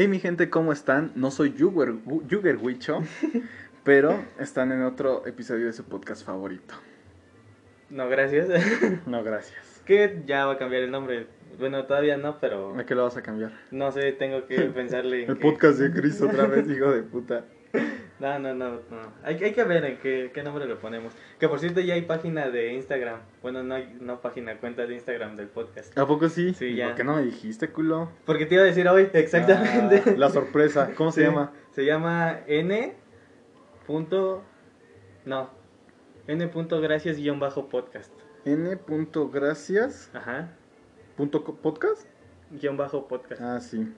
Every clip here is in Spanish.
Hey mi gente, ¿cómo están? No soy Yuger, Yuger Wicho, pero están en otro episodio de su podcast favorito. No, gracias. No, gracias. que ya va a cambiar el nombre. Bueno, todavía no, pero ¿A qué lo vas a cambiar? no sé, tengo que pensarle en El podcast de Chris otra vez, hijo de puta. No, no, no, no. Hay, hay que ver en qué, qué nombre le ponemos. Que por cierto ya hay página de Instagram. Bueno, no hay no página, cuenta de Instagram del podcast. ¿A poco sí? Sí, ¿Y ya. ¿Por qué no me dijiste, culo? Porque te iba a decir hoy, exactamente. Ah, la sorpresa. ¿Cómo se Sí, llama? Se llama N. Punto, no. N. Punto gracias guion bajo podcast. N.gracias. Ajá. Punto podcast. Guión bajo podcast. Ah, sí.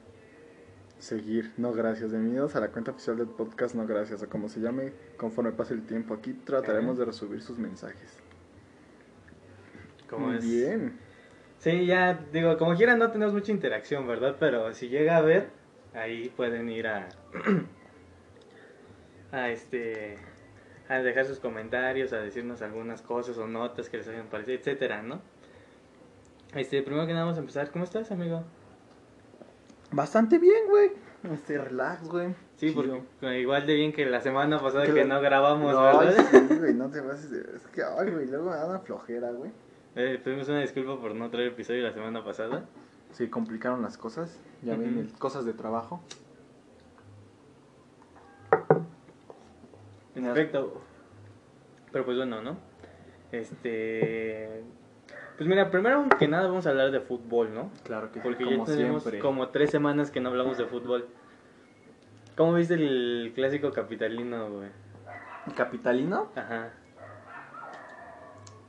Seguir, no gracias. Bienvenidos a la cuenta oficial del podcast, no gracias. O como se llame, conforme pase el tiempo. Aquí trataremos de resubir sus mensajes. Como Muy es- bien. Sí, ya digo, como quiera no tenemos mucha interacción, ¿verdad? Pero si llega a ver, ahí pueden ir a a este a dejar sus comentarios, a decirnos algunas cosas o notas que les hayan parecido, etcétera, ¿no? Este, primero que nada vamos a empezar. ¿Cómo estás, amigo? Bastante bien, güey. Este, relax, güey. Sí, Chido. porque igual de bien que la semana pasada Que no grabamos, No, ¿verdad? sí, güey, no te pases de- Es que, ay, güey, luego me da una flojera, güey. Eh, pedimos una disculpa por no traer episodio la semana pasada. Sí, complicaron las cosas. Ya ven, Ujú. el- cosas de trabajo. En efecto. Pero pues bueno, ¿no? Este. Pues mira, primero que nada vamos a hablar de fútbol, ¿no? Claro que Porque como ya tenemos siempre. como tres semanas que no hablamos de fútbol. ¿Cómo viste el clásico capitalino, güey? ¿Capitalino? Ajá.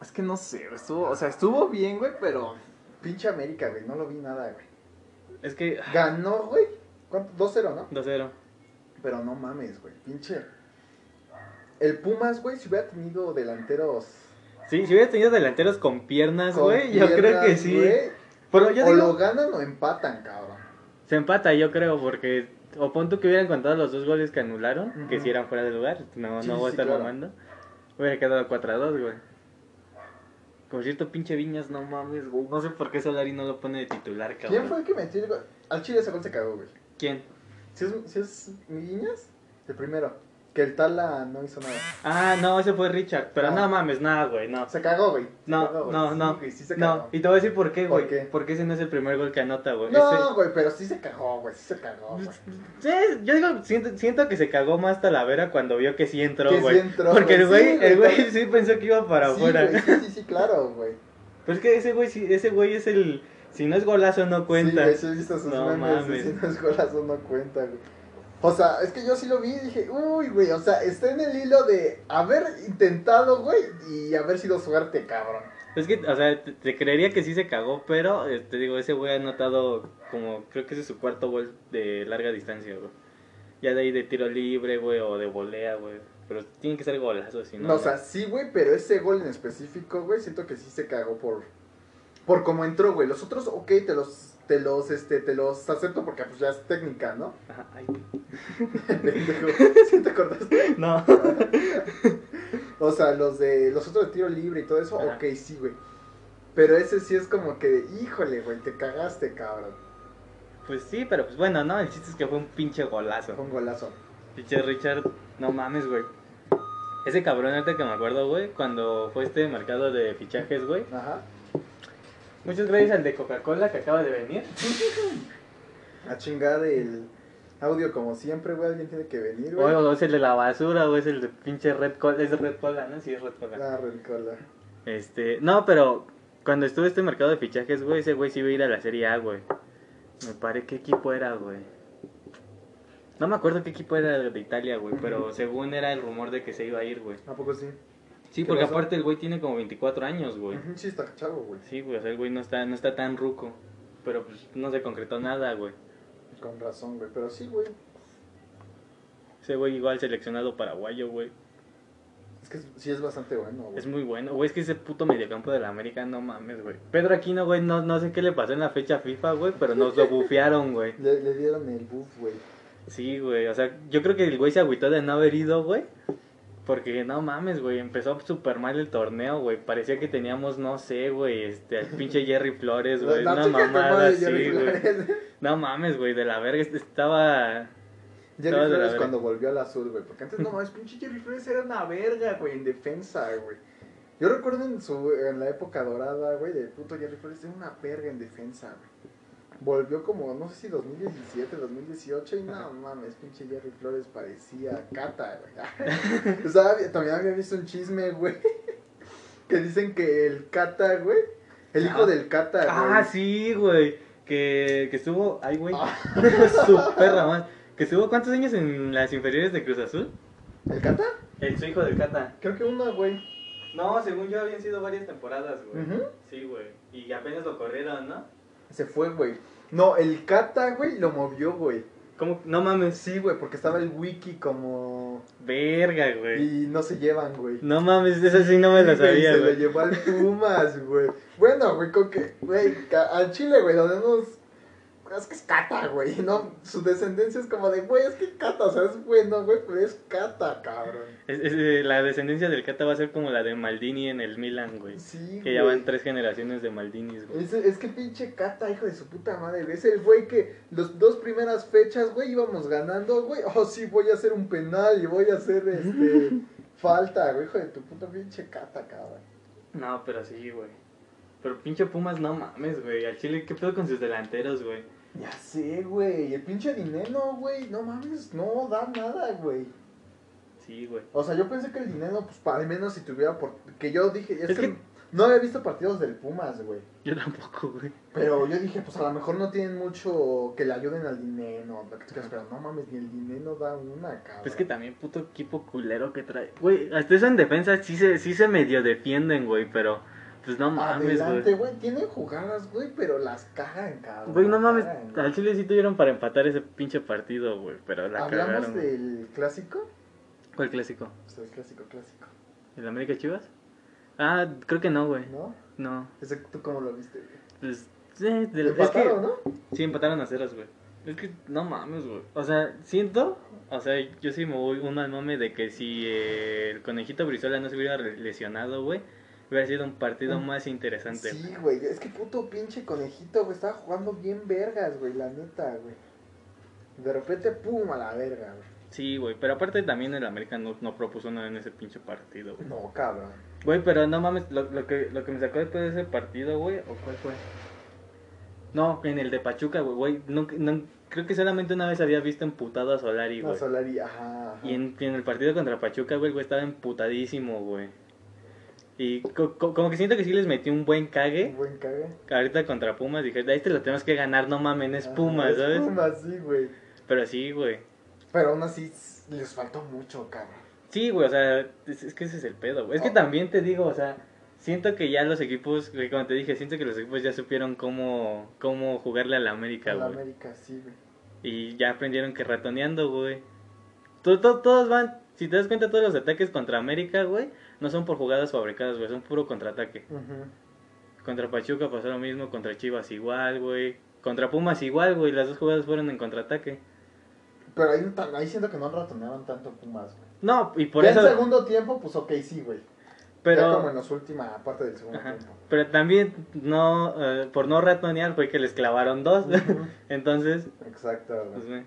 Es que no sé, estuvo, o sea, estuvo bien, güey, pero... Pinche América, güey, no lo vi nada, güey. Es que. Ganó, güey. ¿Cuánto? 2-0, ¿no? 2-0. Pero no mames, güey, pinche... El Pumas, güey, si hubiera tenido delanteros... Sí, si hubiera tenido delanteros con piernas, güey, yo creo que sí. Pero yo o digo, lo ganan o empatan, cabrón. se empata, yo creo, porque. O pon tú que hubieran contado los dos goles que anularon, que si eran fuera de lugar. No, Sí, no voy a estar claro. mamando. Hubiera quedado 4-2, güey. Por cierto, pinche Viñas, no mames, güey. No sé por qué Solari no lo pone de titular, cabrón. ¿Quién fue el que metió el gol? Al Chile ese gol se cagó, güey. ¿Quién? ¿Si es, si es Guiñas? El primero. Que el Tala no hizo nada. Ah, no, ese fue Richard. Pero no mames, nada, güey, no. Se cagó, güey. No, cagó, güey. no, no. güey, sí se cagó. No, y te voy a decir por qué, ¿Por güey. qué? Porque ese no es el primer gol que anota, güey. No, güey, pero sí se cagó, güey. Sí se cagó, güey. Ese- Sí, yo digo, siento, siento que se cagó más Talavera cuando vio que sí entró, Que sí güey. entró, Porque el güey. güey, Sí, el güey, güey sí pensó que iba para afuera. güey, sí, sí, sí, claro, güey. Pero es que ese güey, sí- ese güey es el. Si no es golazo, no cuenta. Sí, güey, sí he visto sus No memes. mames. Si no es golazo, no cuenta, güey. O sea, es que yo sí lo vi y dije, uy, güey, o sea, está en el hilo de haber intentado, güey, y haber sido suerte, cabrón. Es que, o sea, te, te creería que sí se cagó, pero eh, te digo, ese güey ha anotado como, creo que ese es su cuarto gol de larga distancia, güey. Ya de ahí de tiro libre, güey, o de volea, güey. Pero tiene que ser golazo, si no. No, o sea, sí, güey, pero ese gol en específico, güey, siento que sí se cagó por por cómo entró, güey. Los otros, ok, te los te los este te los acepto porque pues ya es técnica, ¿no? Ajá, ay. ¿Sí te acordaste? No. O sea, los de los otros de tiro libre y todo eso, Ajá. ok, sí, güey. Pero ese sí es como que, híjole, güey, te cagaste, cabrón. Pues sí, pero pues bueno, ¿no? El chiste es que fue un pinche golazo. Fue un golazo. Pinche Richard, no mames, güey. Ese cabrón, ahorita que me acuerdo, güey, cuando fue este mercado de fichajes, güey. Ajá. Muchas gracias al de Coca-Cola que acaba de venir. A chingar el audio como siempre, güey. Alguien tiene que venir, güey. O es el de la basura, o es el de pinche Red Cola. Es Red Cola, ¿no? Sí, es Red Cola. Ah, Red Cola. Este, no, pero cuando estuve este mercado de fichajes, güey, ese güey sí iba a ir a la Serie A, güey. Me paré qué equipo era, güey. No me acuerdo qué equipo era de Italia, güey, pero según era el rumor de que se iba a ir, güey. ¿A poco sí? Sí, ¿Qué porque aparte el güey tiene como 24 años, güey. Sí, está chavo, güey. Sí, güey, o sea, el güey no está, no está tan ruco. Pero pues no se concretó nada, güey. Con razón, güey. Pero sí, güey. Ese güey igual seleccionado paraguayo, güey. Es que sí es bastante bueno, güey. Es muy bueno. Güey, es que ese puto mediocampo de la América, no mames, güey. Pedro Aquino, güey, no, no sé qué le pasó en la fecha FIFA, güey, pero nos lo bufearon, güey. Le, le dieron el buff, güey. Sí, güey, o sea, yo creo que el güey se agüitó de no haber ido, güey. Porque no mames, güey, empezó súper mal el torneo, güey. Parecía que teníamos, no sé, güey, este, al pinche Jerry Flores, güey. Una mamada así, güey. No mames, güey, de la verga. este- Estaba. Jerry Estaba Flores cuando volvió al azul, güey. Porque antes no mames, pinche Jerry Flores era una verga, güey, en defensa, güey. Yo recuerdo en su en la época dorada, güey, de puto Jerry Flores era una verga en defensa, güey. Volvió como, no sé si 2017, 2018, y no mames, pinche Jerry Flores parecía cata, güey. o sea, había- también había visto un chisme, güey, que dicen que el cata, güey, el hijo Ah. del cata, güey. Ah, sí, güey. Que, que estuvo. Ay, güey. Ah. Su perra, man. Que estuvo cuántos años en las inferiores de Cruz Azul? ¿El cata? El su hijo del Cata. Creo que uno, güey. No, según yo habían sido varias temporadas, güey. Ujú. Sí, güey. Y apenas lo corrieron, ¿no? Se fue, güey. No, el Kata, güey, lo movió, güey. ¿Cómo? No mames. Sí, güey, porque estaba el wiki como... Verga, güey. Y no se llevan, güey. No mames, eso sí no me lo Sí, güey, sabía, Se lo llevó al Pumas, güey. Bueno, güey, con que... Güey, al Chile, güey, donde nos... Es que es Cata, güey, ¿no? Su descendencia es como de, güey, es que Cata, o sea, es bueno, güey, pero es Cata, cabrón. Es- es, eh, la descendencia del Cata va a ser como la de Maldini en el Milan, güey. Sí, Que ya van tres generaciones de Maldinis, güey. Es, es que pinche Cata, hijo de su puta madre. Es el güey que los dos primeras fechas, güey, íbamos ganando, güey. Oh, sí, voy a hacer un penal y voy a hacer, este, falta, güey, hijo de tu puta pinche Cata, cabrón. No, pero sí, güey. Pero pinche Pumas, no mames, güey. Al Chile, ¿qué pedo con sus delanteros, güey? Ya sé, güey. El pinche dinero, güey. No mames, no da nada, güey. Sí, güey. O sea, yo pensé que el dinero, pues, para al menos si tuviera por... Que yo dije, es, Es que, que- no había visto partidos del Pumas, güey. Yo tampoco, güey. Pero yo dije, pues a lo mejor no tienen mucho que le ayuden al dinero, pero no mames, ni el dinero da una, cabrón. Es que también puto equipo culero que trae. Güey, hasta eso en defensa sí se, sí se medio defienden, güey, pero pues no mames, Adelante, güey. tienen jugadas, güey, pero las cagan, cabrón. Güey, no mames, Cagan, al Chile sí tuvieron para empatar ese pinche partido, güey, pero la ¿Hablamos cagaron. güey. del clásico? ¿Cuál clásico? Pues el clásico, clásico, ¿El América Chivas? Ah, creo que no, güey. ¿no? No. Ese, ¿Tú cómo lo viste, güey? Pues, sí, del- es que, Empataron, ¿no? sí, empataron a ceros, güey. Es que, no mames, güey. O sea, siento, o sea, yo sí me voy un mal mame de que si eh, el conejito Brizola no se hubiera lesionado, güey, hubiera sido un partido más interesante. Sí, güey, es que puto pinche conejito, güey, estaba jugando bien vergas, güey, la neta, güey. De repente, pum, a la verga, güey. Sí, güey, pero aparte también el América no, no propuso nada en ese pinche partido, güey. No, cabrón. Güey, pero no mames, lo, lo, que, lo que me sacó después de ese partido, güey, ¿o cuál fue? No, en el de Pachuca, güey, no, no- creo que solamente una vez había visto emputado a Solari, La güey. Solari, ajá, ajá. Y en, el partido contra Pachuca, güey, güey estaba emputadísimo, güey. Y co- co- como que siento que sí les metió un buen Un cague. buen cague. Ahorita contra Pumas dije, de este lo tenemos que ganar, no mamen, es Pumas, es ¿sabes? Pumas, sí, güey. Pero sí, güey. Pero aún así les faltó mucho, cabrón. Sí, güey, o sea, es, es que ese es el pedo, güey. Es que Oh. también te digo, o sea, siento que ya los equipos, güey, como te dije, siento que los equipos ya supieron cómo, cómo jugarle a la América, A la güey. América, sí, güey. Y ya aprendieron que ratoneando, güey. To- to- todos van, si te das cuenta, todos los ataques contra América, güey, no son por jugadas fabricadas, güey, son puro contraataque. Contra Pachuca pasó lo mismo, contra Chivas igual, güey. Contra Pumas igual, güey, las dos jugadas fueron en contraataque. Pero ahí, ahí siento que no ratoneaban tanto Pumas, güey. No, y por eso... en segundo tiempo, pues ok, sí, güey. pero... Ya como en la última parte del segundo Ajá. tiempo. Pero también no, eh, por no ratonear fue que les clavaron dos. Ujú. Entonces, Exacto, güey. pues.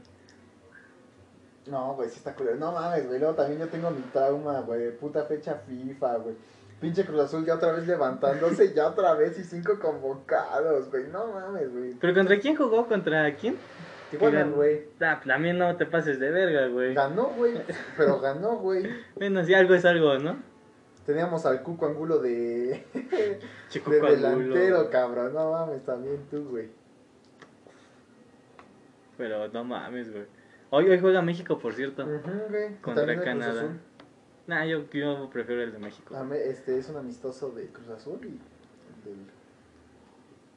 No, güey, sí está culero. No mames, güey. Luego también yo tengo mi trauma, güey. Puta fecha FIFA, güey. Pinche Cruz Azul ya otra vez levantándose, ya otra vez y cinco convocados, güey. No mames, güey. ¿Pero contra quién jugó? ¿Contra quién? Tijuana, güey. Ah, también no te pases de verga, güey. Ganó, güey. Pero ganó, güey. Bueno, si algo es algo, ¿no? Teníamos al Cuco Angulo de, Chico de delantero, cabrón. No mames, también tú, güey. Pero no mames, güey. Hoy, hoy juega México, por cierto. Güey. Contra Canadá. Nah, yo, yo prefiero el de México. Este es un amistoso de Cruz Azul y del...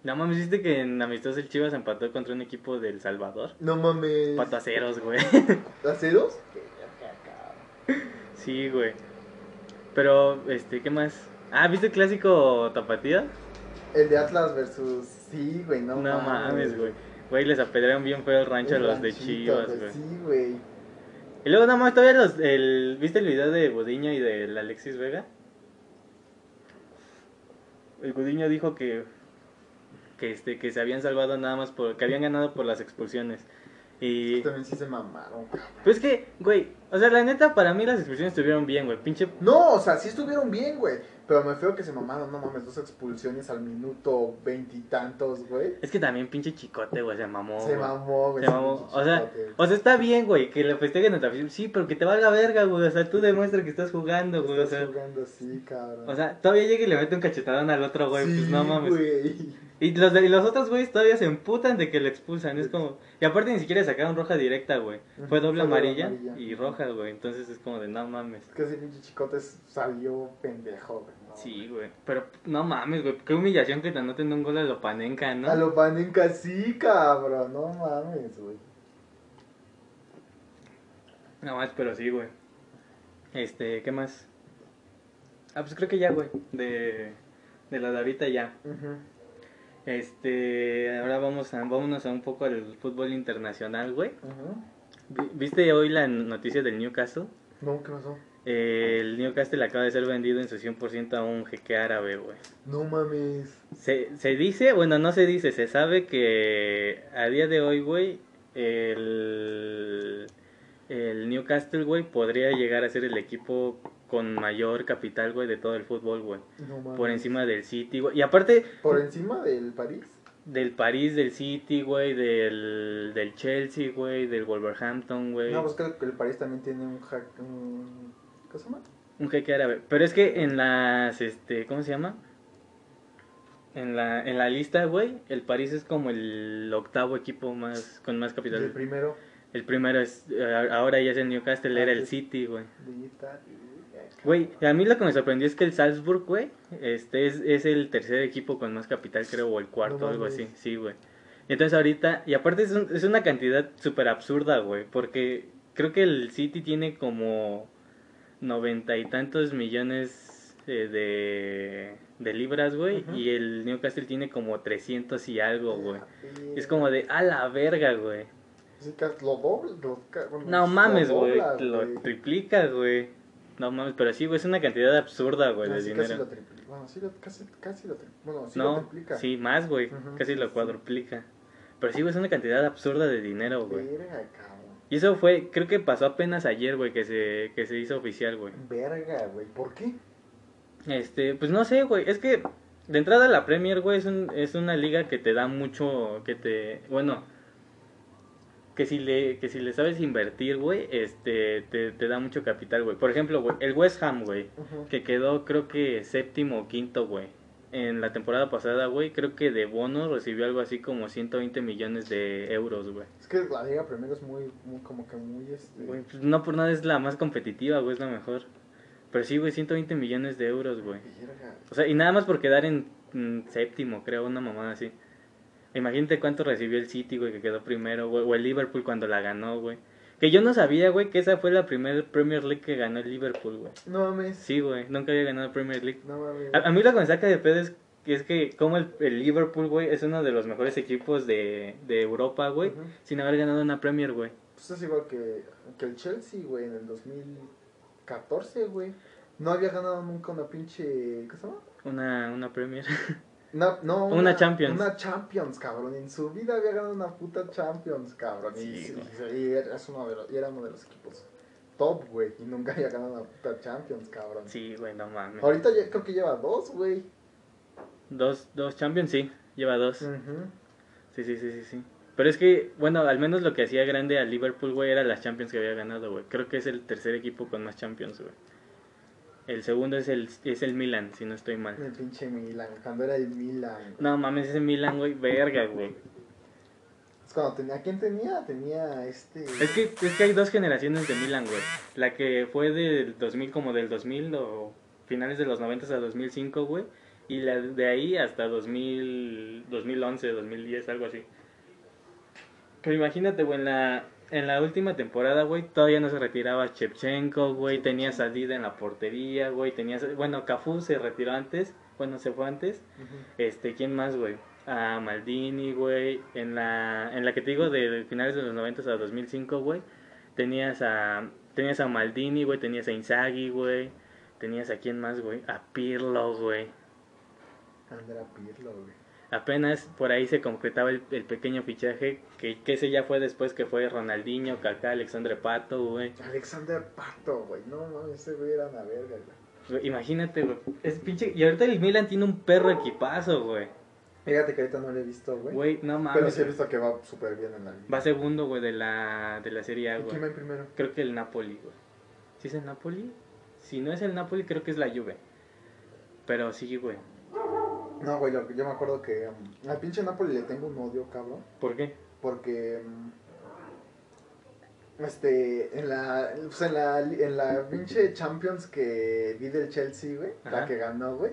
No mames, ¿viste que en Amistoso el Chivas empató contra un equipo del Salvador? No mames. Pataceros, güey. Verga, cabrón. Sí, güey. Pero, este, ¿qué más? Ah, ¿viste el clásico Tapatía? El de Atlas versus. Sí, güey, no, No, mames, güey. Güey, les apedrearon bien feo el rancho a los de Chivas, güey, güey. Sí, güey. Y luego nada más todavía los, el, ¿viste el video de Gudiño y del Alexis Vega? El Gudiño dijo que, que, este, que se habían salvado nada más por, que habían ganado por las expulsiones. Y, También sí se mamaron, cabrón. pues que, güey, o sea, la neta, para mí las expulsiones estuvieron bien, güey, pinche... No, o sea, sí estuvieron bien, güey. Pero me feo que se mamaron, no mames, dos expulsiones al minuto veintitantos, güey. Es que también pinche chicote, güey, se mamó, Se mamó, güey. Se mamó. O sea, chicote. o sea, está bien, güey, que le festejen a tu. Sí, pero que te valga verga, güey. O sea, tú demuestra que estás jugando, güey. O sea, jugando así, cabrón. o sea, todavía llega y le mete un cachetadón al otro, güey. Sí, pues no mames. güey. Y los, de- y los otros güeyes todavía se emputan de que lo expulsan. Es como. Y aparte ni siquiera sacaron roja directa, güey. Fue doble amarilla, amarilla. y roja, güey. Entonces es como de no mames. Es que ese pinche chicote salió pendejo, güey. no. Sí, güey. Pero no mames, güey. Qué humillación que te anoten un gol a lo panenca, ¿no? A lo panenca sí, cabrón. No mames, güey. No más, pero sí, güey. Este, ¿qué más? Ah, pues creo que ya, güey. De, de la de ahorita ya. Ujú. Este, ahora vamos a, vámonos a un poco al fútbol internacional, güey. Vi- ¿Viste hoy la noticia del Newcastle? No, ¿qué pasó? Eh, el Newcastle acaba de ser vendido en su 100% a un jeque árabe, güey. No mames. Se, se dice, bueno, no se dice, se sabe que a día de hoy, güey, el, el Newcastle, güey, podría llegar a ser el equipo con mayor capital, güey, de todo el fútbol, güey. No. Por encima del City, güey. Y aparte Por encima del París. del París, del City, güey, del, del Chelsea, güey, del Wolverhampton, güey. No, pues creo que el París también tiene un hack. Un... ¿Qué se llama? Un jeque árabe. Pero es que en las, este, ¿cómo se llama? En la, en la lista, güey, el París es como el octavo equipo más con más El capital. primero. El primero es, eh, ahora ya es el Newcastle, Ah, era el. City, güey. de Italia. Güey, a mí lo que me sorprendió es que el Salzburg, güey, este es, es el tercer equipo con más capital, creo, o el cuarto, No algo así, sí, güey. Entonces ahorita, y aparte es, un- es una cantidad súper absurda, güey, porque creo que el City tiene como noventa y tantos millones eh, de, de libras, güey, y el Newcastle tiene como 300 y algo, güey. Y- Es como de, a la verga, güey. Sí, ca- lo doble. Lo, ca- bueno, No mames, güey, lo güey. triplica, güey. No mames, pero sí, güey, es una cantidad absurda, güey, Ah, de dinero. Casi lo triplica. Bueno, sí, lo, casi, casi lo triplica. Bueno, sí lo no, triplica. sí, más, güey. Casi lo cuadruplica. Pero sí, güey, es una cantidad absurda de dinero, güey. Verga, cabrón. Y eso fue, creo que pasó apenas ayer, güey, que se, que se hizo oficial, güey. Verga, güey. ¿Por qué? Este, pues no sé, güey. Es que de entrada la Premier, güey, es, un, es una liga que te da mucho, que te, bueno, que si le, que si le sabes invertir, güey, este, te, te da mucho capital, güey. Por ejemplo, güey, el West Ham, güey, que quedó creo que séptimo o quinto, güey. En la temporada pasada, güey, creo que de bono recibió algo así como 120 millones de euros, güey. Es que la Liga Premier es muy, muy como que muy este. Güey, pues no por nada es la más competitiva, güey, es la mejor. Pero sí, güey, 120 millones de euros, güey. O sea, y nada más por quedar en mm, séptimo, creo, una mamada así. Imagínate cuánto recibió el City, güey, que quedó primero, güey, o el Liverpool cuando la ganó, güey. Que yo no sabía, güey, que esa fue la primera Premier League que ganó el Liverpool, güey. No mames. Sí, güey, nunca había ganado Premier League. No mames. A, a mí lo que me saca de pedo es que, es que como el, el Liverpool, güey, es uno de los mejores equipos de, de Europa, güey, sin haber ganado una Premier, güey. Pues es igual que, que el Chelsea, güey, en el 2014, güey. No había ganado nunca una pinche. ¿Qué se llama? Una, una Premier. No, no, Una Champions. Una Champions, cabrón. En su vida había ganado una puta Champions, cabrón. y, Sí, sí, güey. y era, uno de los, y era uno de los equipos top, güey. Y nunca había ganado una puta Champions, cabrón. Sí, güey, no mames. Ahorita ya, creo que lleva dos, güey. Dos, dos Champions, sí, lleva dos. Sí, sí, sí, sí, sí. Pero es que, bueno, al menos lo que hacía grande al Liverpool, güey, era las Champions que había ganado, güey. Creo que es el tercer equipo con más Champions, güey. El segundo es el, es el Milan, si no estoy mal. El pinche Milan, cuando era el Milan. No mames, ese Milan, güey, verga, güey. Es cuando tenía, ¿a quién tenía? Tenía este... Es que, es que hay dos generaciones de Milan, güey. La que fue del 2000, como del 2000 o finales de los 90 a 2005, güey. Y la de ahí hasta 2000, 2011, 2010, algo así. Pero imagínate, güey, en la, en la última temporada, güey, todavía no se retiraba Shevchenko, güey. Tenías a Dida en la portería, güey. Tenías, bueno, Cafú se retiró antes. Bueno, se fue antes. Este, ¿quién más, güey? A Maldini, güey. En la, en la que te digo de, finales de los 90 a 2005, güey. Tenías a tenías a Maldini, güey, tenías a Inzaghi, güey. Tenías a quién más, güey? A Pirlo, güey. Andrea Pirlo, güey. Apenas por ahí se concretaba el, el pequeño fichaje, que, que ese ya fue después que fue Ronaldinho, Kaká, Alexandre Pato, güey. Alexander Pato, güey. No mames, ese güey era una verga, güey. Imagínate, güey. Es pinche. Y ahorita el Milan tiene un perro equipazo, güey. Fíjate que ahorita no lo he visto, güey. Güey, no Pero mames. sí he visto que va súper bien en la liga. Va segundo, güey, de la, de la Serie A, ¿Y güey. quién va en primero? Creo que el Napoli, güey. ¿Sí es el Napoli? Si no es el Napoli, creo que es la Juve. Pero sí, güey. No, güey, yo me acuerdo que um, al pinche Napoli le tengo un odio, cabrón. ¿Por qué? Porque um, este en la pues en la en la pinche Champions que vi del Chelsea, güey, la que ganó, güey.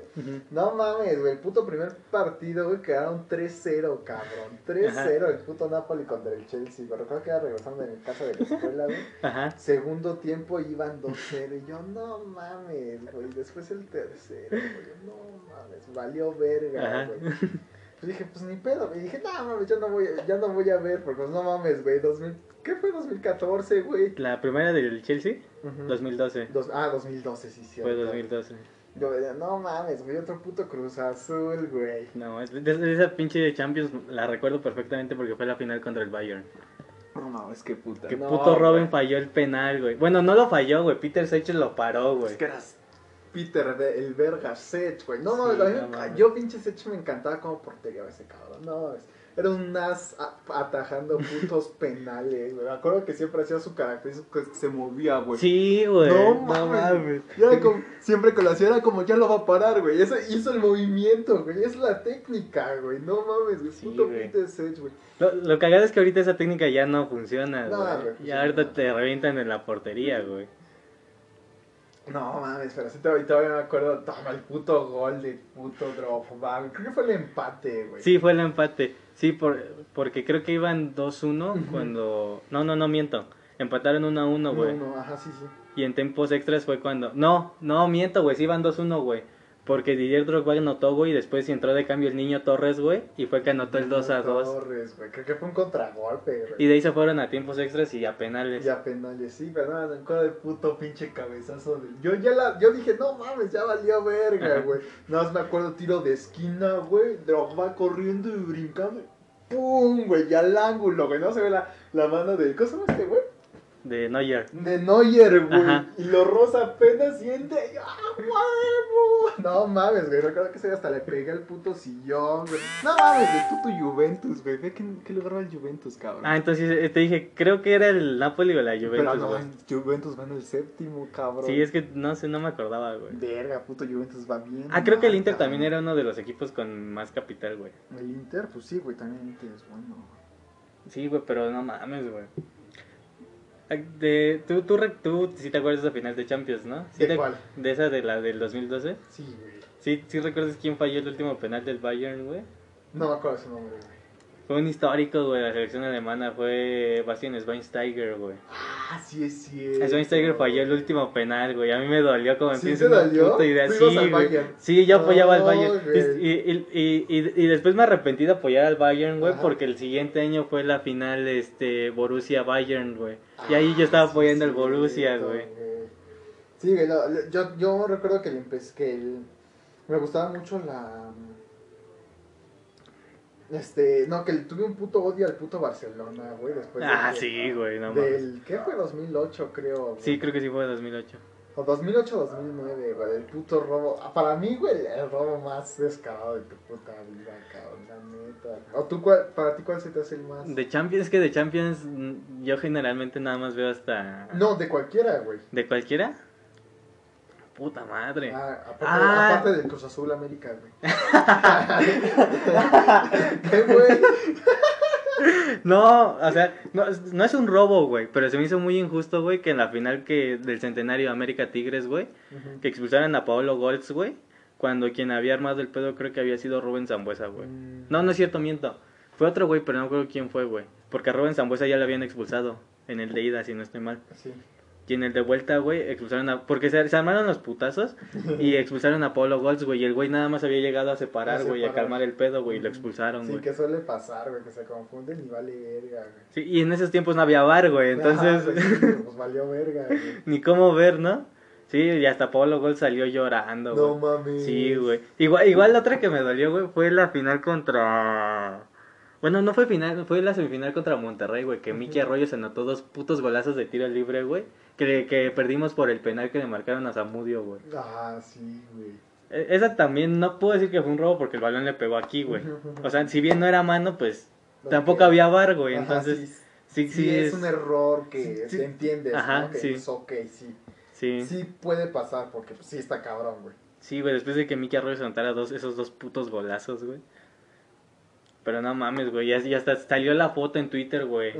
No mames, güey, el puto primer partido, güey, quedaron 3-0, cabrón. 3-0 el puto Napoli contra el Chelsea. Me recuerdo que iba regresando de mi casa de la escuela, güey. Ajá. Segundo tiempo iban 2-0 y yo, no mames, güey. Después el tercero, güey, no mames, valió verga, Ajá. güey. Pues dije, pues ni pedo, güey. Dije, no mames, yo no voy, ya no voy a ver, porque pues no mames, güey. 2000, ¿Qué fue 2014, güey? La primera del Chelsea, Ujú. 2012. Dos- ah, 2012, sí, sí. Fue 2012. Yo no mames, güey, otro puto Cruz Azul, güey. No, es- de, de esa pinche Champions la recuerdo perfectamente porque fue la final contra el Bayern. No mames, qué puta. Que No, puto Robin falló el penal, güey. Bueno, no lo falló, güey. Peter Sech lo paró, güey. Es que eras Peter, el verga Sech, güey. No Sí, me no yo pinche Sech me encantaba como portería ese cabrón. No mames. Era un as atajando putos penales, güey. Me acuerdo que siempre hacía su característico que se movía, güey. Sí, güey. No No, mames. como- siempre que lo hacía era como ya lo va a parar, güey. Eso hizo el movimiento, güey. Es la técnica, güey. No mames, güey. Sí, Puto güey. Peter Sech, güey. Lo, lo cagado es que ahorita esa técnica ya no funciona, No, güey. güey, y sí, ahorita te revientan en la portería, güey. No mames, pero sí todavía, todavía me acuerdo. Toma el puto gol de puto Drogba. Creo que fue el empate, güey. Sí, fue el empate. Sí, por, porque creo que iban 2-1 cuando... No, no, no, miento. Empataron 1-1, No, güey. no, ajá, sí, sí. Y en tiempos extras fue cuando... No, no, miento, güey. Sí iban 2-1, güey. Porque Didier Drogba anotó, güey, y después entró de cambio el niño Torres, güey, y fue que anotó el 2 a 2. Torres, güey. Creo que fue un contragolpe, güey. Y de ahí se fueron a tiempos extras y a penales. Y a penales, sí, pero no, me acuerdo del puto pinche cabezazo. De... Yo ya la, yo dije, no mames, ya valió verga, güey. Nada más me acuerdo tiro de esquina, güey. Drogba corriendo y brincando. ¡Pum! Güey, ya al ángulo, güey. No se ve la, la mano de. ¿Cómo se llama este, güey? De Neuer. De Neuer, güey. Y lo rosa apenas siente. ¡Ah, huevo! No mames, güey. Recuerdo que ese hasta le pegué al puto sillón, güey. No mames, de puto Juventus, güey. Ve qué, qué lugar va el Juventus, cabrón. Ah, entonces eh, te dije, creo que era el Napoli o la Pero Juventus, no, güey. Juventus va en el séptimo, cabrón. Sí, es que no sé, no me acordaba, güey. Verga, puto Juventus va bien. Ah, creo que el Inter cabrón. también era uno de los equipos con más capital, güey. El Inter, pues sí, güey, también el Inter es bueno. Sí, güey, pero no mames, güey. De, tú, tú, tú sí te acuerdas de esa final de Champions, ¿no? ¿Sí ¿De te- cuál? De esa de la del 2012. Sí, güey. Sí, sí recuerdas quién falló el último penal del Bayern, güey. No me acuerdo su nombre, güey. Fue un histórico, güey, la selección alemana fue Bastian Schweinsteiger, güey. Ah, sí es cierto. Schweinsteiger falló el último penal, güey. A mí me dolió como ¿Sí te dolió? puta idea. Tú Sí, al. Bayern. Sí, yo apoyaba al Bayern. Y, y, y, y, después me arrepentí de apoyar al Bayern, güey, porque el siguiente año fue la final este Borussia Bayern, güey. Y ahí yo estaba Ah, sí, apoyando al Borussia, güey. Sí, güey, yo, yo recuerdo que, el empe- que el- me gustaba mucho la... Este, no, que le tuve un puto odio al puto Barcelona, güey, después de Ah, que- sí, güey, no mames. Del, ¿qué fue? 2008, creo. güey. Sí, creo que sí fue 2008. O 2008-2009, güey, el puto robo. Ah, Para mí, güey, el robo más descarado de tu puta vida, cabrón, la neta. ¿O tú, cuál, para ti, cuál se te hace el más? De Champions, es que de Champions yo generalmente nada más veo hasta... No, de cualquiera, güey. ¿De cualquiera? Puta madre. Ah, aparte, Ah. aparte del Cruz Azul América, güey. ¿Qué, güey? No, o sea, no, es- no es un robo, güey, pero se me hizo muy injusto, güey, que en la final que del centenario América Tigres, güey, que expulsaran a Paolo Goltz, güey, cuando quien había armado el pedo creo que había sido Rubén Zambuesa, güey. Mm. No, no es cierto, miento. Fue otro güey, pero no creo quién fue, güey. Porque a Rubén Zambuesa ya lo habían expulsado en el de ida, si no estoy mal. Sí. Y en el de vuelta, güey, expulsaron a... Porque se, se armaron los putazos y expulsaron a Pablo Golds, güey. Y el güey nada más había llegado a separar, güey, a calmar el pedo, güey, y lo expulsaron, Sí, güey. que suele pasar, güey, que se confunden y vale verga, güey. Sí, y en esos tiempos no había bar, güey, entonces... Ajá, pues, sí, pues valió verga, güey. Ni cómo ver, ¿no? Sí, y hasta Pablo Golds salió llorando, güey. No mames. Sí, güey. Igual, igual la otra que me dolió, güey, fue la final contra... Bueno, no fue final, fue la semifinal contra Monterrey, güey, que Mickey. Arroyo se anotó dos putos golazos de tiro libre, güey, que, que perdimos por el penal que le marcaron a Zamudio, güey. Ah, sí, güey. E- Esa también no puedo decir que fue un robo porque el balón le pegó aquí, güey. O sea, si bien no era mano, pues tampoco había bar, güey, entonces sí, sí, sí, sí, es, es... un error que te entiendes, Ajá, ¿no? Que sí. es ok, sí. Sí, Sí puede pasar porque pues, sí está cabrón, güey. sí, güey, después de que Mickey Arroyo se anotara dos, esos dos putos golazos, güey. Pero no mames, güey, ya, ya hasta salió la foto en Twitter, güey,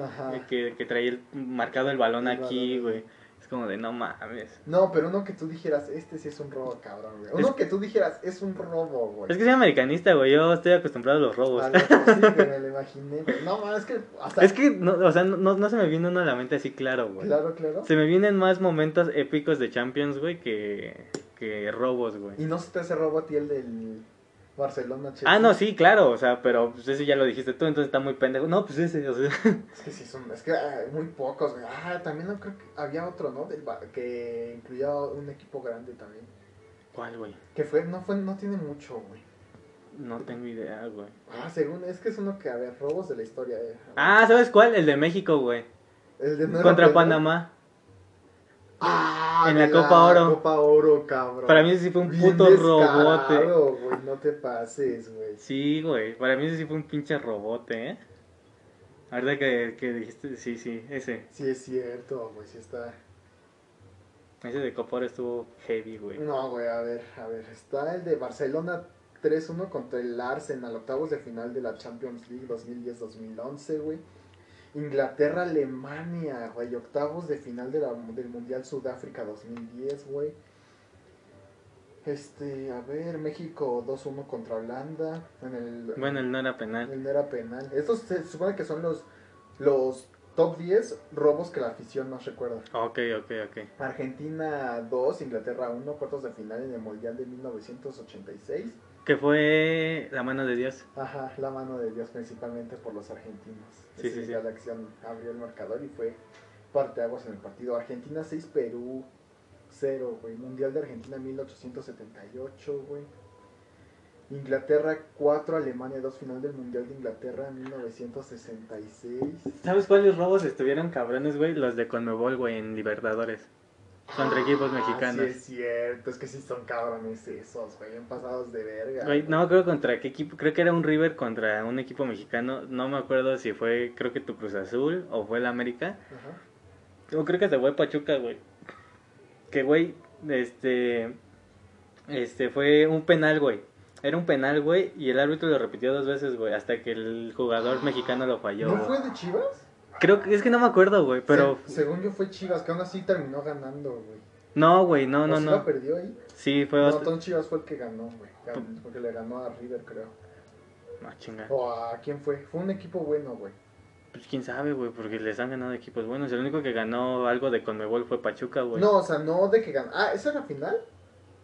que, que traía el- marcado el balón El aquí, güey. Es como de no mames. No, pero uno que tú dijeras, este sí es un robo, cabrón, güey. Uno Es- que tú dijeras, es un robo, güey. Es que soy americanista, güey, yo estoy acostumbrado a los robos. Pues sí, güey, me lo imaginé, güey. No, man, es que hasta... Es que, no, o sea, no, no se me vino uno a la mente así claro, güey. Claro, claro. Se me vienen más momentos épicos de Champions, güey, que, que robos, güey. ¿Y no se te hace robo a ti el del Barcelona, Chelsea? Ah, no, sí, claro, o sea, pero pues ese ya lo dijiste tú, entonces está muy pendejo. No, pues ese, o sea. Es que sí son, es que ah, muy pocos, güey. Ah, también no creo que había otro, ¿no? Del que incluía un equipo grande también. ¿Cuál, güey? Que fue, no fue, no tiene mucho, güey. No tengo idea, güey. Ah, según, es que es uno que, a ver, robos de la historia, eh. Ah, ¿sabes cuál? El de México, güey. El de no era Contra penal. Panamá. Ah, En la Copa Oro. Copa Oro, cabrón. Para mí ese sí fue un Bien puto robote. güey, no te pases, güey. Sí, güey. Para mí ese sí fue un pinche robote, ¿eh? Ahorita que, que dijiste, sí, sí, ese. Sí es cierto, güey, sí está. Ese de Copa Oro estuvo heavy, güey. No, güey, a ver, a ver. Está el de Barcelona 3-1 contra el Arsenal, octavos de final de la Champions League 2010-2011, güey. Inglaterra, Alemania, güey, octavos de final de la- del Mundial Sudáfrica 2010, güey. Este, a ver, México 2-1 contra Holanda. En el, Bueno, el no era penal. el no era penal. Estos se supone que son los, los top 10 robos que la afición nos recuerda. Ok, ok, ok. Argentina 2, Inglaterra 1, cuartos de final en el Mundial de 1986. Que fue la mano de Dios. Ajá, la mano de Dios principalmente por los argentinos. Sí, Ese sí, día sí. La acción abrió el marcador y fue parte aguas en el partido. Argentina 6, Perú 0, güey. Mundial de Argentina 1878, güey. Inglaterra 4, Alemania 2, final del Mundial de Inglaterra 1966. ¿Sabes cuáles robos estuvieron cabrones, güey? Los de Conmebol, güey, en Libertadores. Contra equipos Ah, mexicanos. Sí, es cierto, es que sí son cabrones esos, güey, han pasados de verga. Güey, no me acuerdo contra qué equipo, creo que era un River contra un equipo mexicano, no me acuerdo si fue, creo que tu Cruz Azul o fue el América, Ajá. o creo que se fue Pachuca, güey. Que, güey, este, este, fue un penal, güey. Era un penal, güey, y el árbitro lo repitió dos veces, güey, hasta que el jugador mexicano lo falló. ¿No fue de Chivas? Creo que, es que no me acuerdo, güey, pero, Se- según yo fue Chivas, que aún así terminó ganando, güey. no, güey, no, ¿O no, no. la perdió ahí? Sí, fue No, Chivas fue el que ganó, güey. Porque le ganó a River, creo. No, chinga. O a quién fue. Fue un equipo bueno, güey. Pues quién sabe, güey, porque les han ganado equipos buenos. El único que ganó algo de Conmebol fue Pachuca, güey. No, o sea, no de que ganó. Ah, ¿esa era final?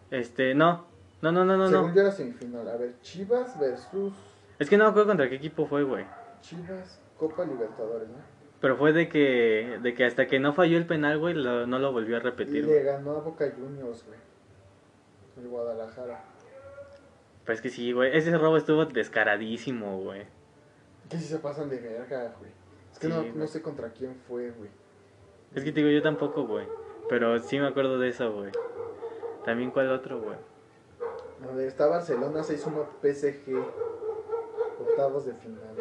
Este, no. No, no, no, no, Según no. yo era semifinal. A ver, Chivas versus Es que no me acuerdo contra qué equipo fue, güey. Chivas Copa Libertadores, ¿no? Pero fue de que, de que hasta que no falló el penal, güey, lo- no lo volvió a repetir. güey. Le ganó a Boca Juniors, güey. El Guadalajara. Pero es que sí, güey. Ese robo estuvo descaradísimo, güey. Que si se pasan de verga, güey. Es que Sí, no, no sé contra quién fue, güey. Es que te digo, yo tampoco, güey. Pero sí me acuerdo de eso, güey. También, ¿cuál otro, güey? A ver, está Barcelona 6-1 PSG. Octavos de final.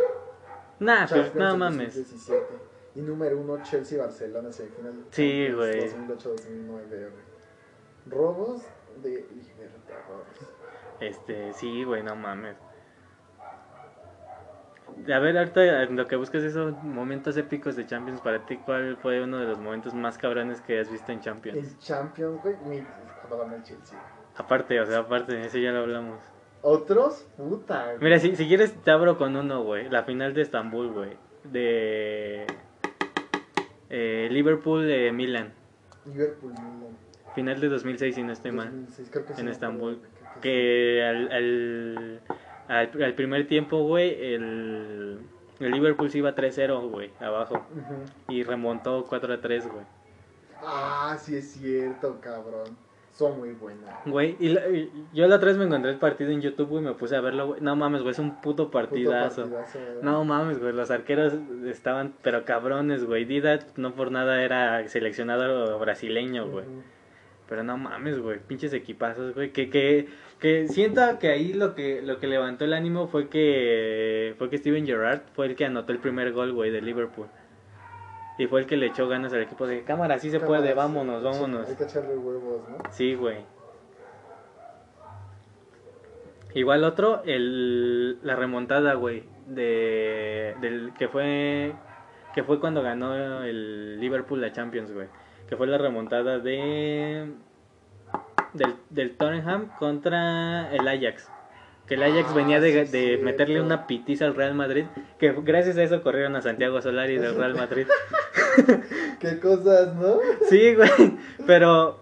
Nah, pues Champions no del mames. 2017. Y número 1 Chelsea-Barcelona semifinal. Sí, güey. 2008-2009, güey. Robos de Libertadores. Este, sí, güey, no mames. A ver, ahorita lo que buscas esos momentos épicos de Champions, para ti, ¿cuál fue uno de los momentos más cabrones que has visto en Champions? En Champions, güey. Cuando ganó el Chelsea. Aparte, o sea, aparte, ese ya lo hablamos. ¿Otros? Puta. güey. Mira, si, si quieres te abro con uno, güey. La final de Estambul, güey. De eh, Liverpool de Milan. Liverpool, Milan. Final de 2006, si no estoy mal. 2006, creo que sí en me Estambul. creo que sí. Que al, al, al, al primer tiempo, güey, el, el Liverpool se iba 3-0, güey, abajo. Ujú. Y remontó 4-3, güey. Ah, sí es cierto, cabrón. Son muy buenas. Güey, y, la- y yo la otra vez me encontré el partido en YouTube, güey, me puse a verlo, güey. No mames, güey, es un puto Puto partidazo. No mames, güey, los arqueros estaban, pero cabrones, güey. Didat no por nada era seleccionado brasileño, güey. Pero no mames, güey, pinches equipazos, güey. Que, que, que siento que ahí lo que, lo que levantó el ánimo fue que, fue que Steven Gerrard fue el que anotó el primer gol, güey, de Liverpool. Y fue el que le echó ganas al equipo de cámara, sí se puede, vámonos, sí, vámonos. Hay que echarle huevos, ¿no? Sí, güey. Igual otro, el, la remontada, güey, de, del que fue que fue cuando ganó el Liverpool la Champions, güey. Que fue la remontada de del, del Tottenham contra el Ajax. Que el Ajax Ah, venía de, sí, de cierto. meterle una pitiza al Real Madrid. Que gracias a eso corrieron a Santiago Solari del Real Madrid. Qué cosas, ¿no? Sí, güey, pero,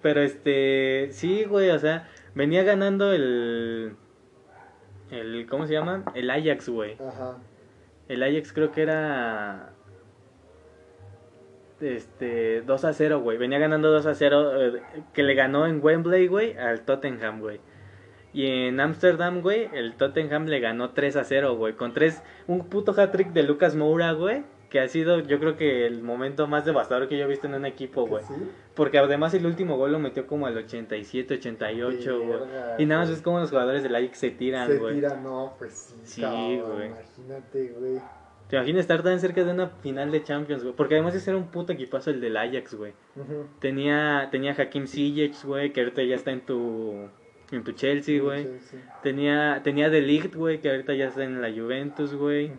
pero este, sí, güey, o sea, venía ganando el, el, ¿cómo se llama? El Ajax, güey. Ajá. El Ajax creo que era, este, 2 a 0, güey. Venía ganando 2 a 0, eh, que le ganó en Wembley, güey, al Tottenham, güey. Y en Ámsterdam, güey, el Tottenham le ganó 3 a 0, güey. Con tres, un puto hat-trick de Lucas Moura, güey. Que ha sido, yo creo que el momento más devastador que yo he visto en un equipo, güey. ¿Sí? Porque además el último gol lo metió como al 87, 88, güey. Y nada más es como los jugadores del Ajax se tiran, Se güey. tira, no, pues sí. Sí, güey. Imagínate, güey. ¿Te imaginas estar tan cerca de una final de Champions, güey? Porque además ese era un puto equipazo el del Ajax, güey. Ujú. Tenía, tenía Hakim Ziyech, güey, que ahorita ya está en tu, en tu Chelsea, güey. Tenía, tenía De Ligt, güey, que ahorita ya está en la Juventus, güey.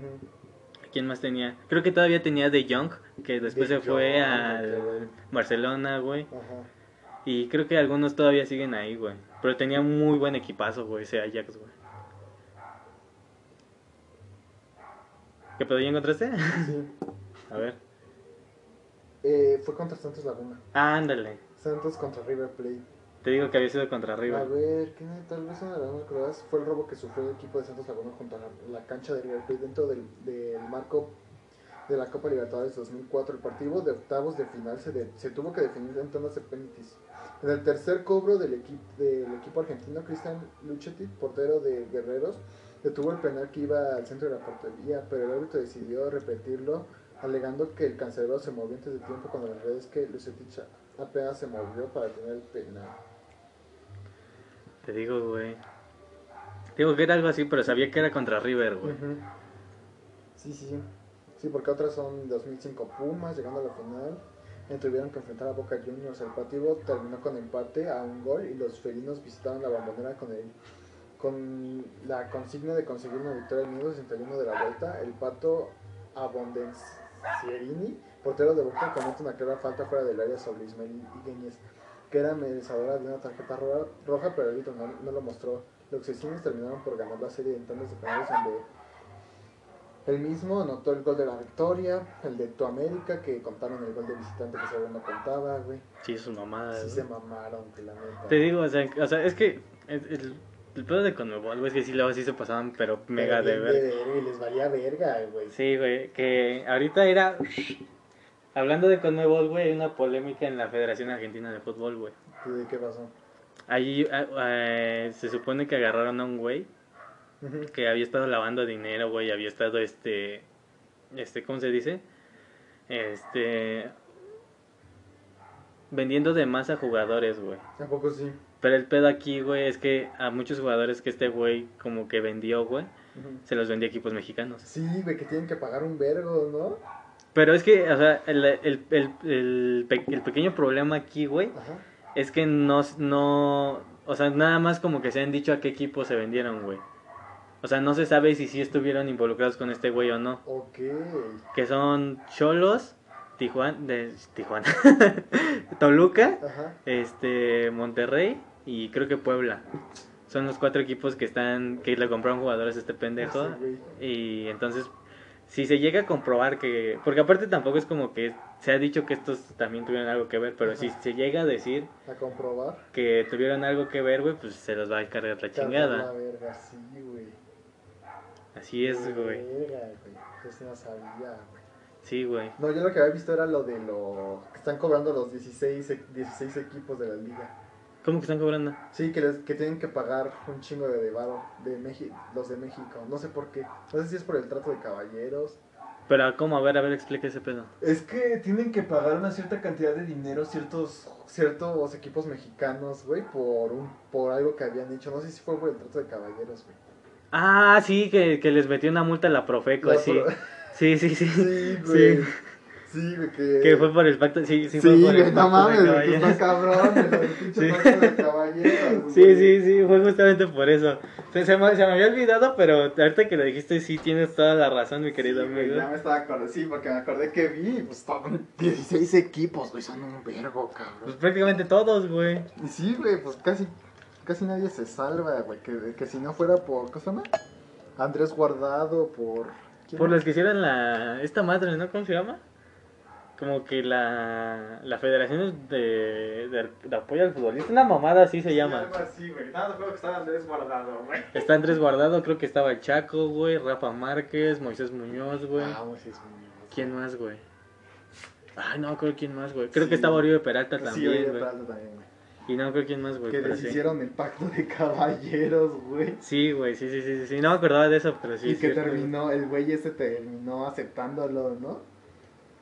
¿Quién más tenía? Creo que todavía tenía De Jong, que después De se fue al. Barcelona, güey. Ajá. Y creo que algunos todavía siguen ahí, güey. Pero tenía muy buen equipazo, güey, ese Ajax, güey. ¿Qué pedo ya encontraste? Sí. A ver. Eh, fue contra Santos Laguna. Ándale. Santos contra River Plate. Te digo que había sido contra A River. ver, ¿qué tal vez una de las más crudas fue el robo que sufrió el equipo de Santos Laguna junto a la, la cancha de River Plate dentro del, del marco de la Copa Libertadores 2004. El partido de octavos de final se, de- se tuvo que definir en tonos de penaltis. En el tercer cobro del, equipo del equipo argentino, Cristian Luchetti, portero de Guerreros, detuvo el penal que iba al centro de la portería, pero el árbitro decidió repetirlo, alegando que el cancerbero se movió antes de tiempo cuando la verdad es que Luchetti apenas se movió para tener el penal. Te digo, güey. Te digo que era algo así, pero sabía que era contra River, güey. Sí, sí, sí. Sí, porque otras son 2005 Pumas llegando a la final. eh, Tuvieron que enfrentar a Boca Juniors. El partido terminó con empate a un gol y los felinos visitaron la bombonera con el con la consigna de conseguir una victoria al minuto 61 de la vuelta. El pato Abondensierini, portero de Boca, comete una clara falta fuera del área sobre Ismael Higueñez, que era merecedora de una tarjeta ro- roja, pero el árbitro no, no lo mostró. Los asesinos terminaron por ganar la serie en tantos de penales donde el mismo anotó el gol de la victoria, el de Tu América, que contaron el gol de visitante que seguro no contaba, güey. Sí, sus mamadas. Sí se mamaron, que la neta. Te digo, o sea, o sea es que el, el, el pedo de Conmebol, güey, es que sí, luego sí se pasaban, pero Pero mega de bien ver. verga, y les valía verga, güey. Sí, güey, que ahorita era... Hablando de Conmebol, güey, hay una polémica en la Federación Argentina de Fútbol, güey. ¿Y ¿Qué pasó? Allí eh, se supone que agarraron a un güey que había estado lavando dinero, güey, había estado este este ¿cómo se dice? Este vendiendo de más a jugadores, güey. Tampoco sí. Pero el pedo aquí, güey, es que a muchos jugadores que este güey como que vendió, güey, se los vendía a equipos mexicanos. Sí, güey, que tienen que pagar un vergo, ¿no? Pero es que, o sea, el, el, el, el, pe- el pequeño problema aquí, güey, Ajá. es que no, no, o sea, nada más como que se han dicho a qué equipo se vendieron, güey. O sea, no se sabe si sí estuvieron involucrados con este güey o no. Ok. Que son Cholos, Tijuana, de Tijuana, Toluca, Ajá. este, Monterrey y creo que Puebla. Son los cuatro equipos que están, que le compraron jugadores a este pendejo. Y entonces, si se llega a comprobar que, porque aparte tampoco es como que se ha dicho que estos también tuvieron algo que ver, pero si se llega a decir A comprobar. que tuvieron algo que ver, güey, pues se los va a cargar la La chingada. verga, sí, güey. Así es, La güey. verga, güey. Yo no sabía, güey. Sí, güey. No, yo lo que había visto era lo de lo que están cobrando los 16, e- 16 equipos de la liga. ¿Cómo que están cobrando? Sí, que, les, que tienen que pagar un chingo de varo de México, los de México. No sé por qué. No sé si es por el trato de caballeros. Pero, ¿cómo? A ver, a ver, explica ese pedo. Es que tienen que pagar una cierta cantidad de dinero ciertos ciertos equipos mexicanos, güey, por un por algo que habían hecho. No sé si fue por el trato de caballeros, güey. Ah, sí, que, que les metió una multa a la Profeco, La sí. pro- Sí, sí, sí. Sí, güey. Sí. Sí, güey, que... Que fue por el pacto, sí, sí, Sí, fue por el güey, no pacto mames, de está cabrón, el Sí. pacto de caballeros, Sí, sí, sí, fue justamente por eso. Se, se me, se me había olvidado, pero ahorita que lo dijiste, sí tienes toda la razón, mi querido Sí, amigo. ya me estaba acordando, sí, porque me acordé que vi, pues estaban 16 equipos, güey, son un vergo, Pues cabrón. prácticamente todos, güey. Sí, güey, pues casi, casi nadie se salva, güey, que, que si no fuera por, ¿qué se llama? Andrés Guardado, por... ¿quién Por los que hicieron la. Esta madre, ¿no? ¿Cómo se llama? Como que la. La Federación de, de, de Apoyo al Futbolista. Una mamada así se Sí, llama. algo así, güey, nada, no creo que estaba Andrés Guardado, güey. Está Andrés Guardado, creo que estaba el Chaco, güey. Rafa Márquez, Moisés Muñoz, güey. Ah, Moisés Muñoz. ¿Quién más, güey? Ay, no creo quién más, güey. Creo Sí. que estaba Oribe Peralta Sí, también, oye, güey. Peralta también, güey. Y no creo quién más, güey. Que les sí. hicieron el pacto de caballeros, güey. Sí, güey, sí, sí, sí, sí, sí. No me acordaba de eso, pero sí. y es que cierto. terminó, el güey ese terminó aceptándolo, ¿no?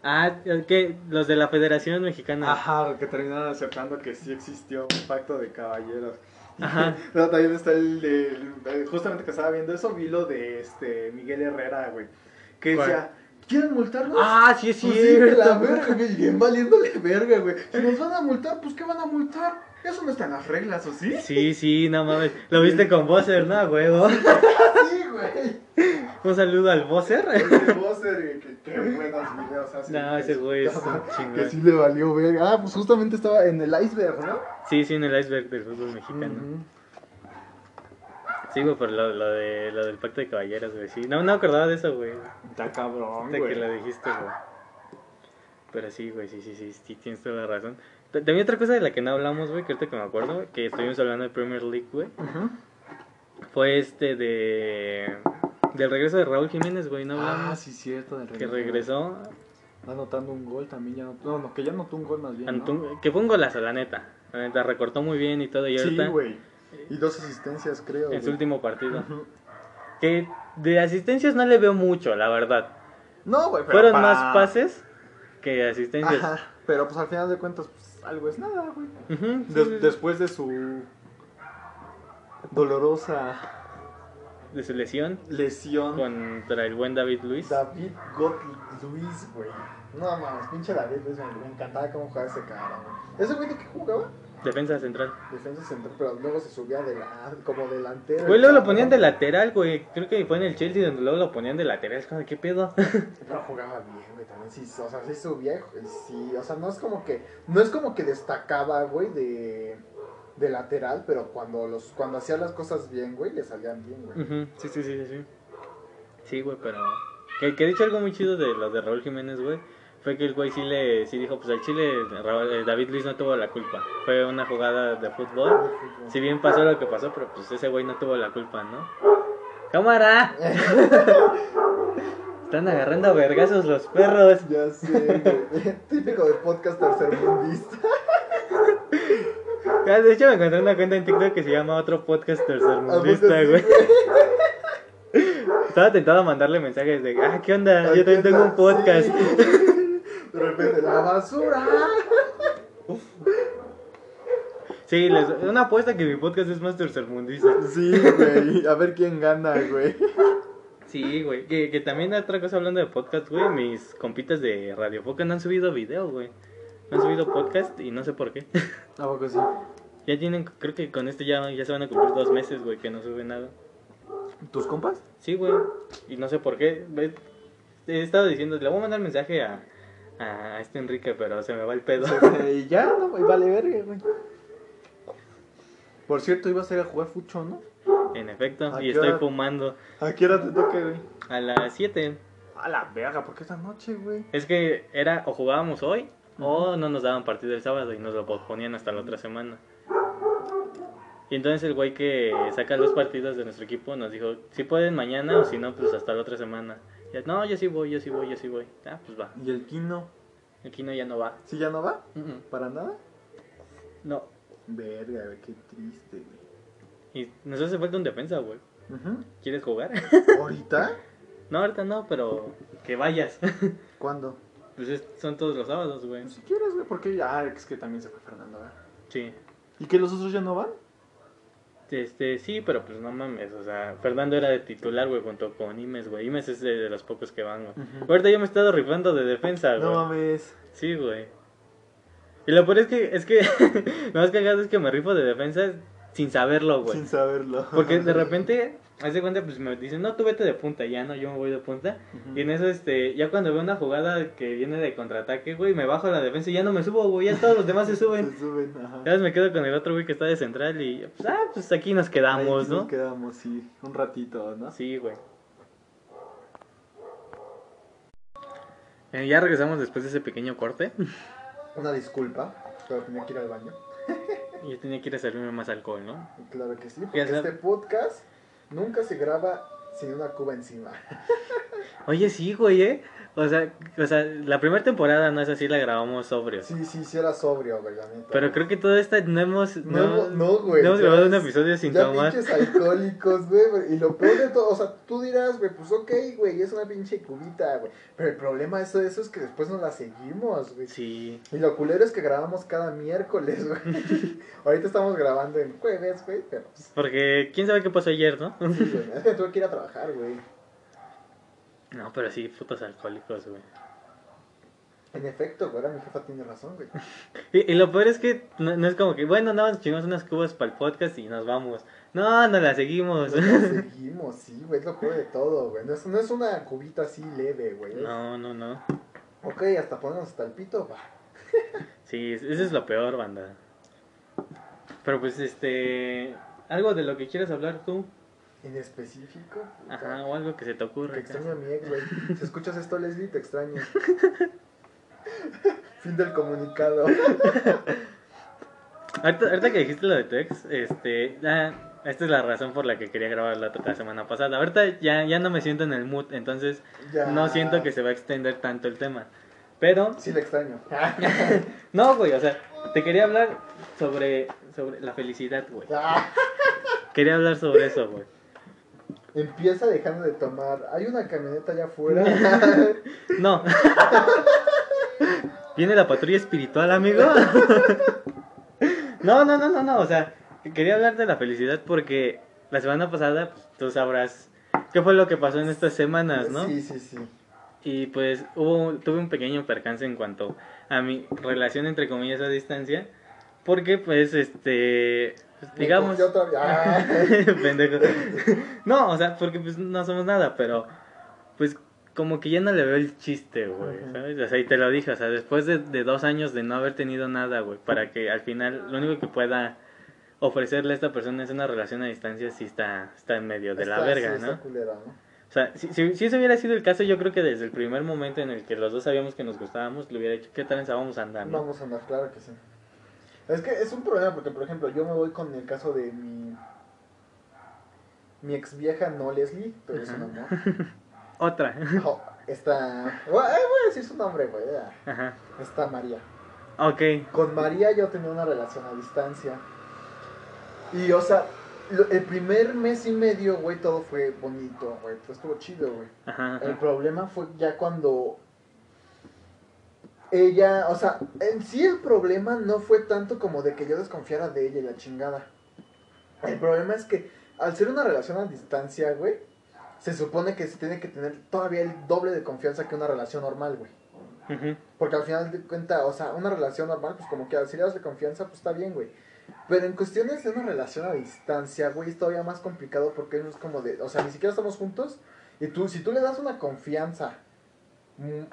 Ah, que los de la Federación Mexicana. Ajá, que terminaron aceptando que sí existió un pacto de caballeros. Ajá. Pero también está el de. el- Justamente que estaba viendo eso, vi lo de este Miguel Herrera, güey. Que ¿Cuál? decía, ¿quieren multarnos? Ah, sí, es Pues sí, la verga, güey, bien valiéndole verga, güey. Si nos van a multar, pues ¿qué van a multar? Eso no está en las reglas, ¿o sí? Sí, sí, no mames. Lo viste con Bosser, ¿no, huevo? Sí, güey. Un saludo al Bosser. El Bosser, güey, que qué buenos videos hace. No, ese güey es un Que chingón. sí le valió verga. Ah, pues justamente estaba en el iceberg, ¿no? Sí, sí, en el iceberg del fútbol mexicano. Sí, güey, por lo, lo, de, lo del pacto de caballeros, güey. Sí, no, no me acordaba de eso, güey. Está cabrón, De güey. que lo dijiste, güey. Pero sí, güey, sí, sí, sí, sí, tienes toda la razón. También otra cosa de la que no hablamos, güey, que ahorita que me acuerdo, que estuvimos hablando de Premier League, güey, fue este de... Del regreso de Raúl Jiménez, güey, ¿no Ah, hablamos? sí, cierto. del Que regreso. regresó, Anotando un gol también. Ya no, no, no, que ya anotó un gol más bien. ¿no? Que fue un golazo, la neta. La neta, recortó muy bien y todo, y Sí, ahorita, güey. Y dos asistencias, creo. en su último partido. Que de asistencias no le veo mucho, la verdad. No, güey, pero. Fueron más pases que asistencias. Ajá. Pero pues al final de cuentas, pues algo es nada, güey. Ujú, sí, Des- sí, sí. después de su dolorosa De su lesión lesión. contra el buen David Luis. David Gott Luis, güey. No mames, pinche David Luis, me, me encantaba cómo jugaba ese cara, güey. ¿Ese güey de qué jugaba? Defensa central. Defensa central, pero luego se subía de la, como delantero. Güey, luego lo ponían de lateral, güey. Creo que fue en el Chelsea donde luego lo ponían de lateral. Es como, ¿qué pedo? Pero jugaba bien, güey, también sí, o sea, sí subía, sí, o sea, no es como que, no es como que destacaba, güey, de, de lateral, pero cuando los, cuando hacía las cosas bien, güey, le salían bien, güey. Ujú, Sí, sí, sí, sí, sí. Sí, güey, pero... Que, que he dicho algo muy chido de los de Raúl Jiménez, güey. Fue que el güey sí le sí dijo, pues al Chile eh, David Luis no tuvo la culpa. Fue una jugada de fútbol. Si bien pasó lo que pasó, pero pues ese güey no tuvo la culpa, ¿no? ¡Cámara! Están agarrando vergazos los perros. Ya sé. Típico de podcast tercermundista. Ah, De hecho, me encontré una cuenta en TikTok que se llama Otro Podcast ¿A poco Tercermundista, sí, güey. Estaba tentado a mandarle mensajes de, ah, ¿qué onda? Yo también tengo un podcast. sí. De repente, la basura. Sí, les, una apuesta que mi podcast es más tercermundista. Sí, güey. A ver quién gana, güey. Sí, güey. Que, que también otra cosa hablando de podcast, güey. Mis compitas de Radio Foca no han subido video, güey. No han subido podcast y no sé por qué. ¿A poco sí? Ya tienen, creo que con este ya, ya se van a cumplir dos meses, güey, que no sube nada. ¿Tus compas? Sí, güey. Y no sé por qué. He estado diciendo, le voy a mandar mensaje a, a este Enrique, pero se me va el pedo. Y ya, no, güey, vale verga, güey. Por cierto, ibas a ir a jugar fucho, ¿no? En efecto, ¿A y qué estoy hora? fumando ¿A qué hora te toca, güey? a las 7. A la verga, ¿por qué esta noche, güey? Es que era o jugábamos hoy o no nos daban partido el sábado y nos lo ponían hasta la otra semana. Y entonces el güey que saca los partidos de nuestro equipo nos dijo, si pueden mañana o si no, pues hasta la otra semana. No, yo sí voy, yo sí voy, yo sí voy. Ah, pues va. ¿Y el Kino? El Kino ya no va. ¿Sí ya no va? ¿Para nada? No. Verga, güey, qué triste, güey. Y nos hace falta un defensa, güey. ¿Quieres jugar? ¿Ahorita? no, ahorita no, pero que vayas. ¿Cuándo? pues es- son todos los sábados, güey. Pues si quieres, güey, porque ya, ah, es que también se fue Fernando, ¿verdad? Sí. ¿Y que los otros ya no van? Este, sí, pero pues no mames, o sea, Fernando era de titular, güey, junto con Imes, güey. Imes es de, de los pocos que van, güey. Ahorita yo me he estado rifando de defensa, güey. No mames. Sí, güey. Y lo peor es que, es que, lo más cagado es que me rifo de defensa sin saberlo, güey. Sin saberlo. Porque de repente, haz de cuenta, pues me dicen, no, tú vete de punta, ya no, yo me voy de punta. Y en eso, este, ya cuando veo una jugada que viene de contraataque, güey, me bajo a la defensa y ya no me subo, güey, ya todos los demás se suben. Se suben, ajá. Ya me quedo con el otro güey que está de central y, pues, ah, pues aquí nos quedamos, Ahí ¿no? Nos quedamos, sí. Un ratito, ¿no? Sí, güey. Eh, ya regresamos después de ese pequeño corte. Una disculpa, pero tenía que ir al baño. Y yo tenía que ir a servirme más alcohol, ¿no? Claro que sí, porque este podcast nunca se graba sin una cuba encima. Oye, sí, güey, ¿eh? O sea, o sea, la primera temporada no es así, la grabamos sobrios. Sí, sí, sí era sobrio, güey, la neta. Pero creo que toda esta no hemos... No, no, güey. no hemos grabado un episodio sin ya tomar. pinches alcohólicos, güey. güey, Y lo peor de todo, o sea, tú dirás, güey, pues ok, güey, es una pinche cubita, güey. Pero el problema de eso, de eso es que después no la seguimos, güey. Sí. Y lo culero es que grabamos cada miércoles, güey. Ahorita estamos grabando en jueves, güey, pero Porque quién sabe qué pasó ayer, ¿no? sí, güey. Es que tuve que ir a trabajar, güey. No, pero sí, putos alcohólicos, güey. En efecto, güey, ahora mi jefa tiene razón, güey. Y, y lo peor es que no, no es como que, bueno, nada más chingamos unas cubas para el podcast y nos vamos. No, no la seguimos. Nos la seguimos, sí, güey, es lo peor de todo, güey. No es, no es una cubita así leve, güey. es- No, no, no. Ok, hasta ponernos hasta el pito, va. Sí, eso es lo peor, banda. Pero pues, este... Algo de lo que quieras hablar tú. En específico, puta. Ajá, o algo que se te Te ocurra. extraño a mi ex, güey. Si escuchas esto, Leslie, te extraño. fin del comunicado. Ahorita, ahorita que dijiste lo de tu ex, este... ah, esta es la razón por la que quería grabar la, la semana pasada. Ahorita ya, ya no me siento en el mood, entonces Ya. no siento que se va a extender tanto el tema. Pero Sí, le extraño. No, güey, o sea, te quería hablar sobre, sobre la felicidad, güey. Ah, Quería hablar sobre eso, güey. Empieza dejando de tomar. Hay una camioneta allá afuera. No. ¿Viene la patrulla espiritual, amigo? No, no, no, no, no, o sea, quería hablar de la felicidad porque la semana pasada, pues, tú sabrás qué fue lo que pasó en estas semanas, ¿no? Sí, sí, sí. Y pues hubo, tuve un pequeño percance en cuanto a mi relación entre comillas a distancia, porque pues este, pues, digamos... Yo todavía. Ah. Pendejo. No, o sea, porque pues no somos nada, pero pues como que ya no le veo el chiste, güey. ¿sabes? O sea, y te lo dije, o sea, después de, de dos años de no haber tenido nada, güey, para que al final lo único que pueda ofrecerle a esta persona es una relación a distancia, sí está, está en medio de la verga, sí, ¿no? está culera, ¿no? O sea, si, si, si ese hubiera sido el caso, yo creo que desde el primer momento en el que los dos sabíamos que nos gustábamos, le hubiera dicho, ¿qué tal vamos a andar, no? Vamos a andar, claro que sí. Es que es un problema porque, por ejemplo, yo me voy con el caso de mi. Mi ex vieja, no Leslie, pero es un Ajá. amor. Otra. Oh, está. Voy a decir su nombre, güey. Ajá. Está María. Ok. Con María yo tenía una relación a distancia. Y, o sea, el primer mes y medio, güey, todo fue bonito, güey. Pues estuvo chido, güey. Ajá. El problema fue ya cuando ella, o sea, en sí el problema no fue tanto como de que yo desconfiara de ella y la chingada. El problema es que al ser una relación a distancia, güey, se supone que se tiene que tener todavía el doble de confianza que una relación normal, güey. Porque al final de cuentas, o sea, una relación normal, pues como que si le das de confianza, pues está bien, güey. Pero en cuestiones de una relación a distancia, güey, es todavía más complicado porque es como de, o sea, ni siquiera estamos juntos. Y tú, si tú le das una confianza, mm,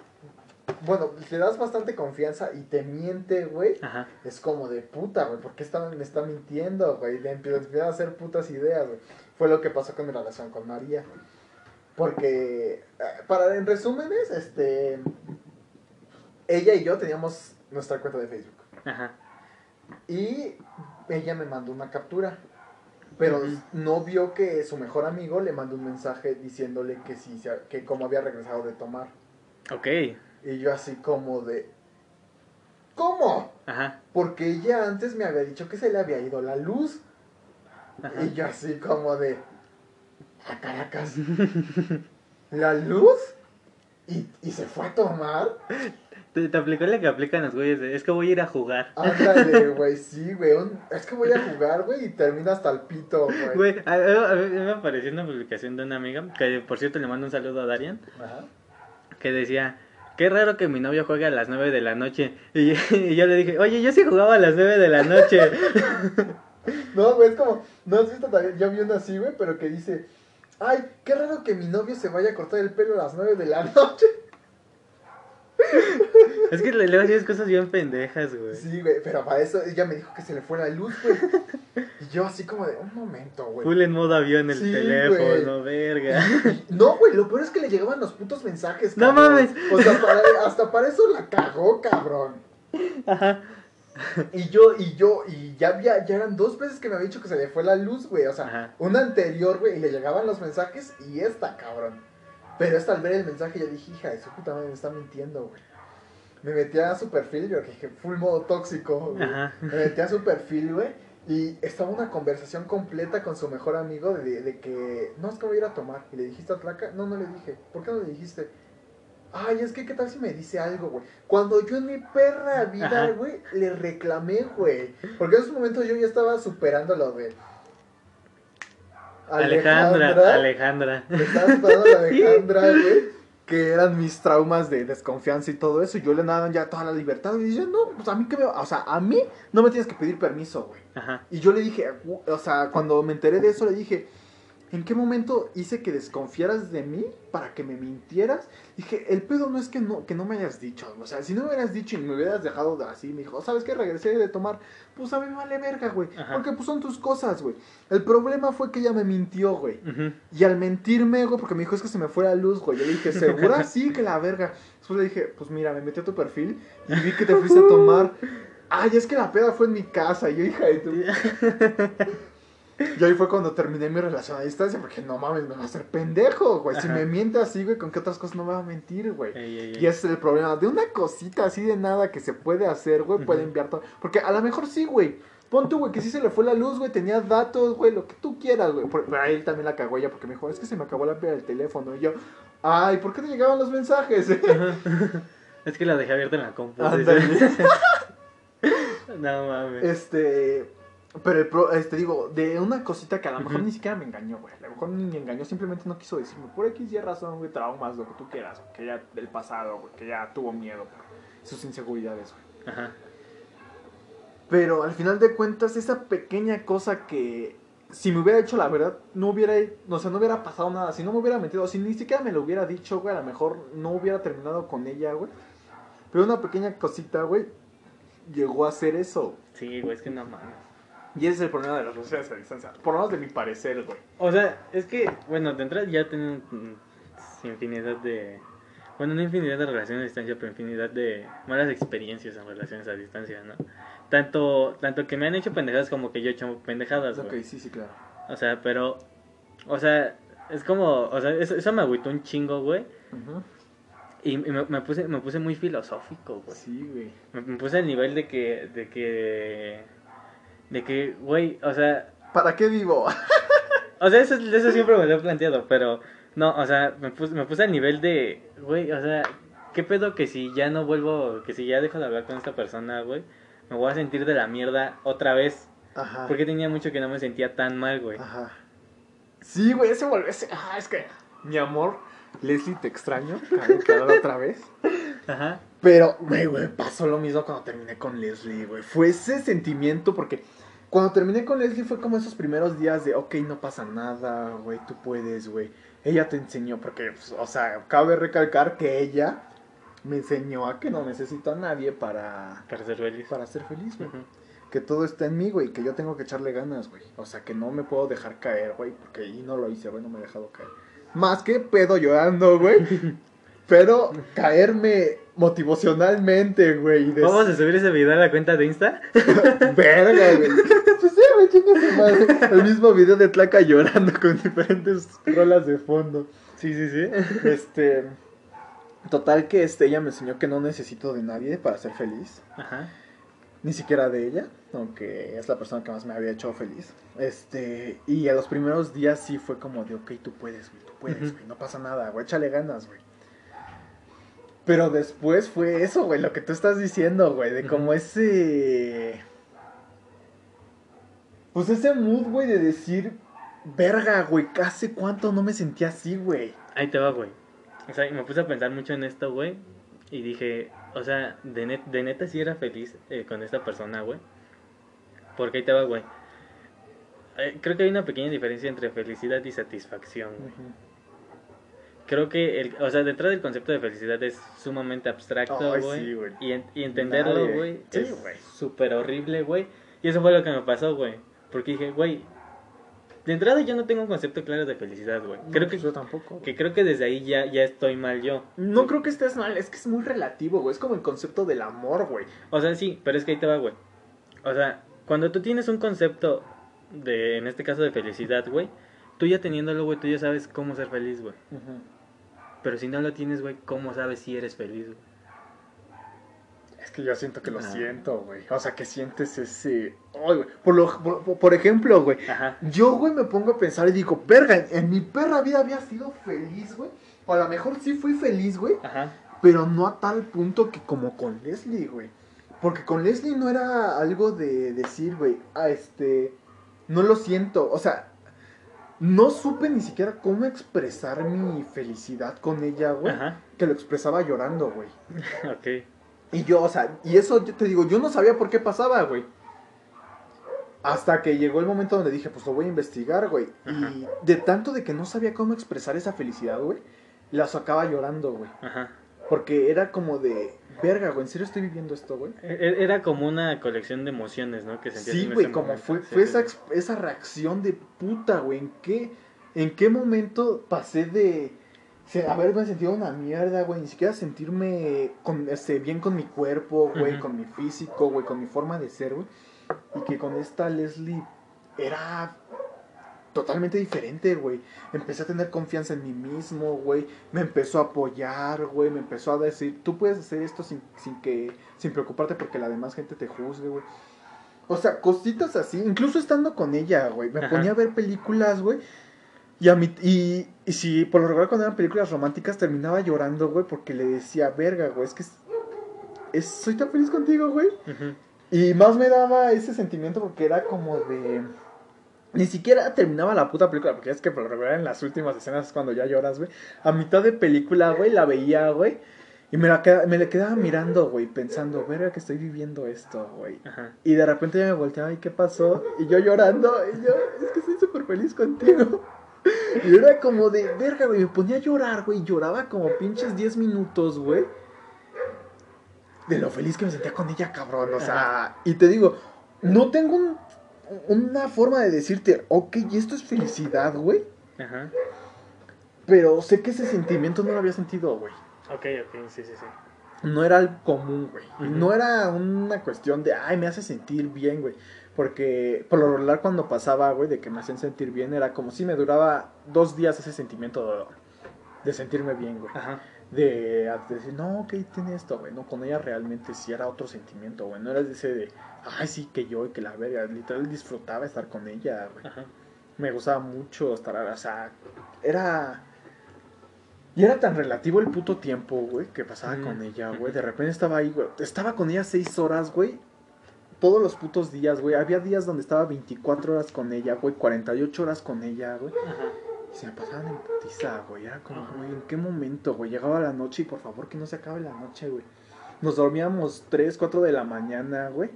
bueno, le das bastante confianza y te miente, güey, Ajá. es como de puta, güey, ¿por qué está, me está mintiendo, güey? Le empieza, a hacer putas ideas, güey. Fue lo que pasó con mi relación con María. Porque, eh, para en resúmenes, este. Ella y yo teníamos nuestra cuenta de Facebook. Ajá. Y ella me mandó una captura. Pero no vio que su mejor amigo le mandó un mensaje diciéndole que sí, que como había regresado de tomar. Ok. Y yo así como de... ¿Cómo? Ajá. Porque ella antes me había dicho que se le había ido la luz. Ajá. Y yo así como de... A Caracas. ¿La luz? ¿Y, y se fue a tomar? Te, te aplicó la que aplican los güeyes. de, Es que voy a ir a jugar. Ándale, güey, sí, güey. Es que voy a jugar, güey, y termina hasta el pito, güey. Güey, a, a- a mí me apareció una publicación de una amiga, que por cierto le mando un saludo a Darian, Ajá. que decía, qué raro que mi novio juegue a las 9 de la noche. Y, yo le dije, oye, yo sí jugaba a las 9 de la noche. No, güey, es como, no has visto también, yo vi una así, güey, pero que dice, ay, qué raro que mi novio se vaya a cortar el pelo a las 9 de la noche. Es que le así cosas bien pendejas, güey. Sí, güey, pero para eso ella me dijo que se le fue la luz, güey. Y yo así como de, un momento, güey. Full en modo avión el Sí, teléfono, verga. Y- No, güey, lo peor es que le llegaban los putos mensajes, No cabrón. mames. O sea, para- hasta para eso la cagó, cabrón. Ajá. Y yo, y yo, y ya había, ya eran dos veces que me había dicho que se le fue la luz, güey. O sea, Ajá. una anterior, güey, y le llegaban los mensajes y esta, cabrón. Pero esta al ver el mensaje ya dije, hija de su puta madre, me está mintiendo, güey. Me metí a su perfil, yo dije, full modo tóxico, güey. Ajá. Me metí a su perfil, güey. Y estaba una conversación completa con su mejor amigo de, de que, no, es que voy a ir a tomar. Y le dijiste a Tlaca, no, no le dije. ¿Por qué no le dijiste? Ay, es que, ¿qué tal si me dice algo, güey? Cuando yo en mi perra vida, güey, le reclamé, güey. Porque en ese momento yo ya estaba superando lo de... Alejandra, Alejandra. Me estaba superando a Alejandra, güey. Que eran mis traumas de desconfianza y todo eso. Y yo le daban ya toda la libertad. Y yo, no, pues a mí que me... O sea, a mí no me tienes que pedir permiso, güey. Ajá. Y yo le dije, o sea, cuando me enteré de eso, le dije, ¿en qué momento hice que desconfiaras de mí para que me mintieras? Dije, el pedo no es que no, que no me hayas dicho, o sea, si no me hubieras dicho y me hubieras dejado de así, me dijo, ¿sabes qué? Regresé de tomar, pues a mí me vale verga, güey, Ajá. porque pues son tus cosas, güey. El problema fue que ella me mintió, güey. Y al mentirme, güey, porque me dijo, es que se me fue la luz, güey. Yo le dije, ¿segura? Sí, que la verga. Después le dije, pues mira, me metí a tu perfil y vi que te fuiste a tomar. Ay, es que la peda fue en mi casa. Y yo, hija de tu... Y ahí fue cuando terminé mi relación a distancia, porque no mames, me va a hacer pendejo, güey. Si me miente así, güey, ¿con qué otras cosas no me va a mentir, güey? Ey, ey, ey. Y ese es el problema. De una cosita así de nada que se puede hacer, güey, puede enviar todo. Porque a lo mejor sí, güey. Pon tú, güey, que sí se le fue la luz, güey, tenía datos, güey, lo que tú quieras, güey. Pero a él también la cagó ella porque me dijo, es que se me acabó la pila del teléfono. Y yo, ay, ¿por qué te llegaban los mensajes? Es que la dejé abierta en la compu. No mames. este. Pero el pro, este digo, de una cosita que a lo mejor ni siquiera me engañó, güey. A lo mejor ni me engañó, simplemente no quiso decirme. Por X y razón, güey, traumas, lo que tú quieras. Que ya del pasado, güey, que ya tuvo miedo sus inseguridades, güey. Ajá. Pero al final de cuentas, esa pequeña cosa que si me hubiera hecho la verdad, no hubiera, o sea, no hubiera pasado nada. Si no me hubiera metido, si ni siquiera me lo hubiera dicho, güey, a lo mejor no hubiera terminado con ella, güey. Pero una pequeña cosita, güey, llegó a hacer eso. Sí, güey, es que no mames. Y ese es el problema de las relaciones a distancia. Por lo menos de mi parecer, güey. O sea, es que, bueno, de entrada ya tienen infinidad de. Bueno, no infinidad de relaciones a distancia, pero infinidad de malas experiencias en relaciones a distancia, ¿no? Tanto, tanto que me han hecho pendejadas como que yo he hecho pendejadas, Ok, sí, sí, claro. O sea, pero. O sea, es como. O sea, eso, eso me agüitó un chingo, güey. Y me, me puse, me puse muy filosófico, güey. Sí, güey. Me, me puse al nivel de que. De que. De que, güey, o sea. ¿Para qué vivo? O sea, eso, eso siempre me lo he planteado, pero no, o sea, me puse, me puse al nivel de, güey, o sea, ¿qué pedo que si ya no vuelvo, que si ya dejo de hablar con esta persona, güey, me voy a sentir de la mierda otra vez? Ajá. Porque tenía mucho que no me sentía tan mal, güey. Ajá. Sí, güey, ese volvió. Ese... Ah, es que. Mi amor, Leslie, te extraño. Aclarar otra vez. Ajá. Pero, güey, güey, pasó lo mismo cuando terminé con Leslie, güey. Fue ese sentimiento porque cuando terminé con Leslie fue como esos primeros días de, ok, no pasa nada, güey, tú puedes, güey. Ella te enseñó, porque, pues, o sea, cabe recalcar que ella me enseñó a que no necesito a nadie para, Para ser feliz. para ser feliz, güey. Que todo está en mí, güey, que yo tengo que echarle ganas, güey. O sea, que no me puedo dejar caer, güey, porque y no lo hice, güey, no me he dejado caer. más que pedo llorando, güey. pero caerme motivacionalmente, güey. y de- ¿Vamos a subir ese video a la cuenta de Insta? Verga, güey. Pues sí, güey, chinga su madre. El mismo video de Tlaca llorando con diferentes rolas de fondo. Sí, sí, sí. Este. Total que este, ella me enseñó que no necesito de nadie para ser feliz. Ajá. Ni siquiera de ella, aunque es la persona que más me había hecho feliz. Este, y a los primeros días sí fue como de, ok, tú puedes, güey, tú puedes, Ujú. güey, no pasa nada, güey, échale ganas, güey. Pero después fue eso, güey, lo que tú estás diciendo, güey, de como ese... Pues ese mood, güey, de decir, verga, güey, ¿hace cuánto no me sentía así, güey? Ahí te va, güey. O sea, me puse a pensar mucho en esto, güey. Y dije, o sea, de, net- de neta sí era feliz eh, con esta persona, güey. Porque ahí te va, güey. Eh, creo que hay una pequeña diferencia entre felicidad y satisfacción, güey. Creo que, el, o sea, detrás del concepto de felicidad es sumamente abstracto, güey. sí, y, en- y entenderlo, güey, Sí, es súper horrible, güey. Y eso fue lo que me pasó, güey. Porque dije, güey, de entrada yo no tengo un concepto claro de felicidad, güey. No, Creo pues que, yo tampoco. que creo que desde ahí ya, ya estoy mal yo. No creo que estés mal, es que es muy relativo, güey. Es como el concepto del amor, güey. O sea, sí, pero es que ahí te va, güey. O sea, cuando tú tienes un concepto de, en este caso, de felicidad, güey, tú ya teniéndolo, güey, tú ya sabes cómo ser feliz, güey. Pero si no lo tienes, güey, ¿cómo sabes si eres feliz, güey? Es que yo siento que lo Ah. siento, güey. O sea, que sientes ese... Ay, güey. Por, lo, por, por ejemplo, güey. Ajá. Yo, güey, me pongo a pensar y digo, verga, en, en mi perra vida había sido feliz, güey. O a lo mejor sí fui feliz, güey. Ajá. Pero no a tal punto que como con Leslie, güey. Porque con Leslie no era algo de decir, güey, ah, este, no lo siento. O sea, no supe ni siquiera cómo expresar mi felicidad con ella, güey. Ajá. Que lo expresaba llorando, güey. Ok. Y yo, o sea, y eso yo te digo, yo no sabía por qué pasaba, güey. Hasta que llegó el momento donde dije, pues lo voy a investigar, güey. Ajá. Y de tanto de que no sabía cómo expresar esa felicidad, güey, la sacaba llorando, güey. Ajá. Porque era como de, verga, güey, ¿en serio estoy viviendo esto, güey? E- e- Era como una colección de emociones, ¿no? Que sentías Sí, güey, como momento. fue, fue sí, esa, esa reacción de puta, güey. ¿En qué, ¿En qué momento pasé de haberme sentido una mierda, güey? Ni siquiera sentirme con, este, bien con mi cuerpo, güey, con mi físico, güey, con mi forma de ser, güey. Y que con esta Leslie era totalmente diferente, güey. Empecé a tener confianza en mí mismo, güey. Me empezó a apoyar, güey. Me empezó a decir, tú puedes hacer esto sin, sin que, sin preocuparte porque la demás gente te juzgue, güey. O sea, cositas así. Incluso estando con ella, güey. Me Ajá. ponía a ver películas, güey. Y, a mi, y, y si por lo regular cuando eran películas románticas terminaba llorando, güey, porque le decía, verga, güey, es que es- es- soy tan feliz contigo, güey. Y más me daba ese sentimiento porque era como de... Ni siquiera terminaba la puta película, porque es que por lo regular en las últimas escenas es cuando ya lloras, güey. A mitad de película, güey, la veía, güey. Y me la, queda- me la quedaba mirando, güey, pensando, verga que estoy viviendo esto, güey. Y de repente ya me volteaba, ¿y qué pasó? Y yo llorando, y yo, es que estoy súper feliz contigo. Y era como de, verga, güey, me ponía a llorar, güey, lloraba como pinches 10 minutos, güey. De lo feliz que me sentía con ella, cabrón, o sea, y te digo, no tengo un- una forma de decirte, ok, y esto es felicidad, güey, Ajá. pero sé que ese sentimiento no lo había sentido, güey. Ok, ok, sí, sí, sí. No era algo común, güey. No era una cuestión de, ay, me hace sentir bien, güey. Porque por lo regular cuando pasaba, güey, de que me hacían sentir bien, era como si me duraba dos días ese sentimiento de, de sentirme bien, güey. Ajá. De, de decir, no, ok, tiene esto, güey. No, con ella realmente sí era otro sentimiento, güey. No era ese de, ay, sí, que yo y que la verga. Literal disfrutaba estar con ella, güey. Ajá. Me gustaba mucho estar, o sea, era... Y era tan relativo el puto tiempo, güey, que pasaba Mm. con ella, güey. De repente estaba ahí, güey. Estaba con ella seis horas, güey. Todos los putos días, güey. Había días donde estaba 24 horas con ella, güey. 48 horas con ella, güey. Y se me pasaban en putiza, güey. Era como, güey, ¿en qué momento, güey? Llegaba la noche y por favor que no se acabe la noche, güey. Nos dormíamos 3, 4 de la mañana, güey.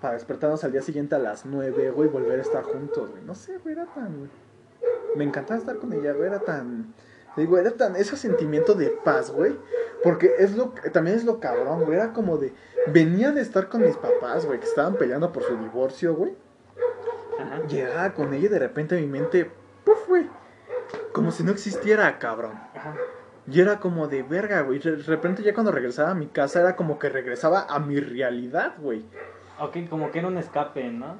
Para despertarnos al día siguiente a las 9, güey. Volver a estar juntos, güey. No sé, güey, era tan... Me encantaba estar con ella, güey. Era tan... Digo, era tan... Ese sentimiento de paz, güey. Porque es lo... También es lo cabrón, güey. Era como de... Venía de estar con mis papás, güey. Que estaban peleando por su divorcio, güey llegaba con ella y de repente mi mente, ¡puf, güey! como si no existiera, cabrón. Ajá. Y era como de verga, güey. De repente ya cuando regresaba a mi casa era como que regresaba a mi realidad, güey. Ok, como que era un escape, ¿no?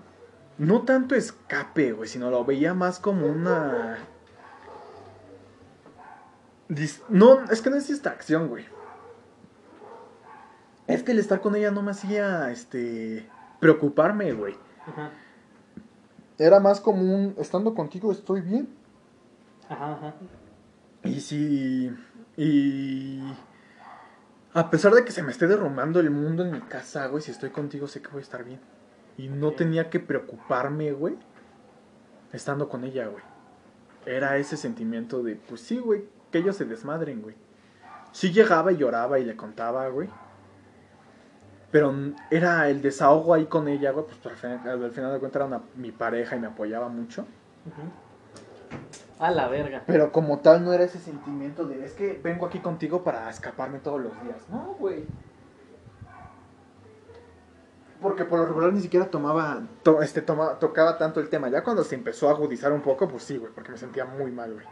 No tanto escape, güey, sino lo veía más como una... dis- No, es que no es distracción, güey. Es que el estar con ella no me hacía, este, preocuparme, güey. Ajá. Era más como un, estando contigo estoy bien. Ajá, ajá. Y si... Y... A pesar de que se me esté derrumbando el mundo en mi casa, güey, si estoy contigo sé que voy a estar bien. Y no tenía que preocuparme, güey, estando con ella, güey. Era ese sentimiento de, pues sí, güey, que ellos se desmadren, güey. Sí llegaba y lloraba y le contaba, güey. Pero era el desahogo ahí con ella, güey, pues al final, al final de cuentas era una- mi pareja y me apoyaba mucho. Ujú. A la verga. Pero como tal no era ese sentimiento de es que vengo aquí contigo para escaparme todos los días. No, güey. Porque por lo regular ni siquiera tomaba, to- este, toma- tocaba tanto el tema. Ya cuando se empezó a agudizar un poco, pues sí, güey, porque me sentía muy mal, güey.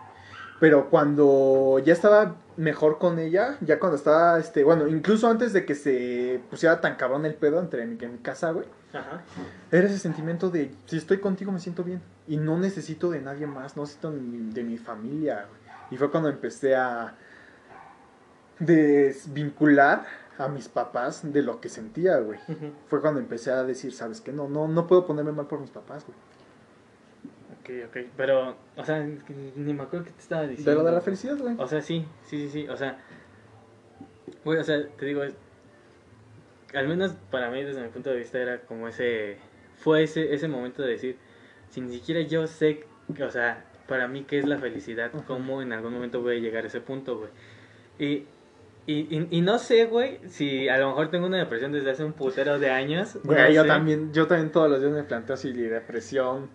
Pero cuando ya estaba mejor con ella, ya cuando estaba, este, bueno, incluso antes de que se pusiera tan cabrón el pedo entre mi, en mi casa, güey, Ajá. era ese sentimiento de si estoy contigo me siento bien y no necesito de nadie más, no necesito de mi, de mi familia. güey. Y fue cuando empecé a desvincular a mis papás de lo que sentía, güey. Fue cuando empecé a decir, ¿sabes qué? No, no, no puedo ponerme mal por mis papás, güey. Ok, ok. Pero, o sea, ni me acuerdo qué te estaba diciendo. De lo de la felicidad, güey. O sea, sí, sí, sí, sí. O sea, güey, o sea, te digo, es- al menos para mí, desde mi punto de vista, era como ese. Fue ese, ese momento de decir, si ni siquiera yo sé, o sea, para mí, qué es la felicidad, cómo en algún momento voy a llegar a ese punto, güey. Y. Y, y, y no sé, güey, si a lo mejor tengo una depresión desde hace un putero de años. Güey, no yo sé. también, yo también todos los días me planteo si la depresión.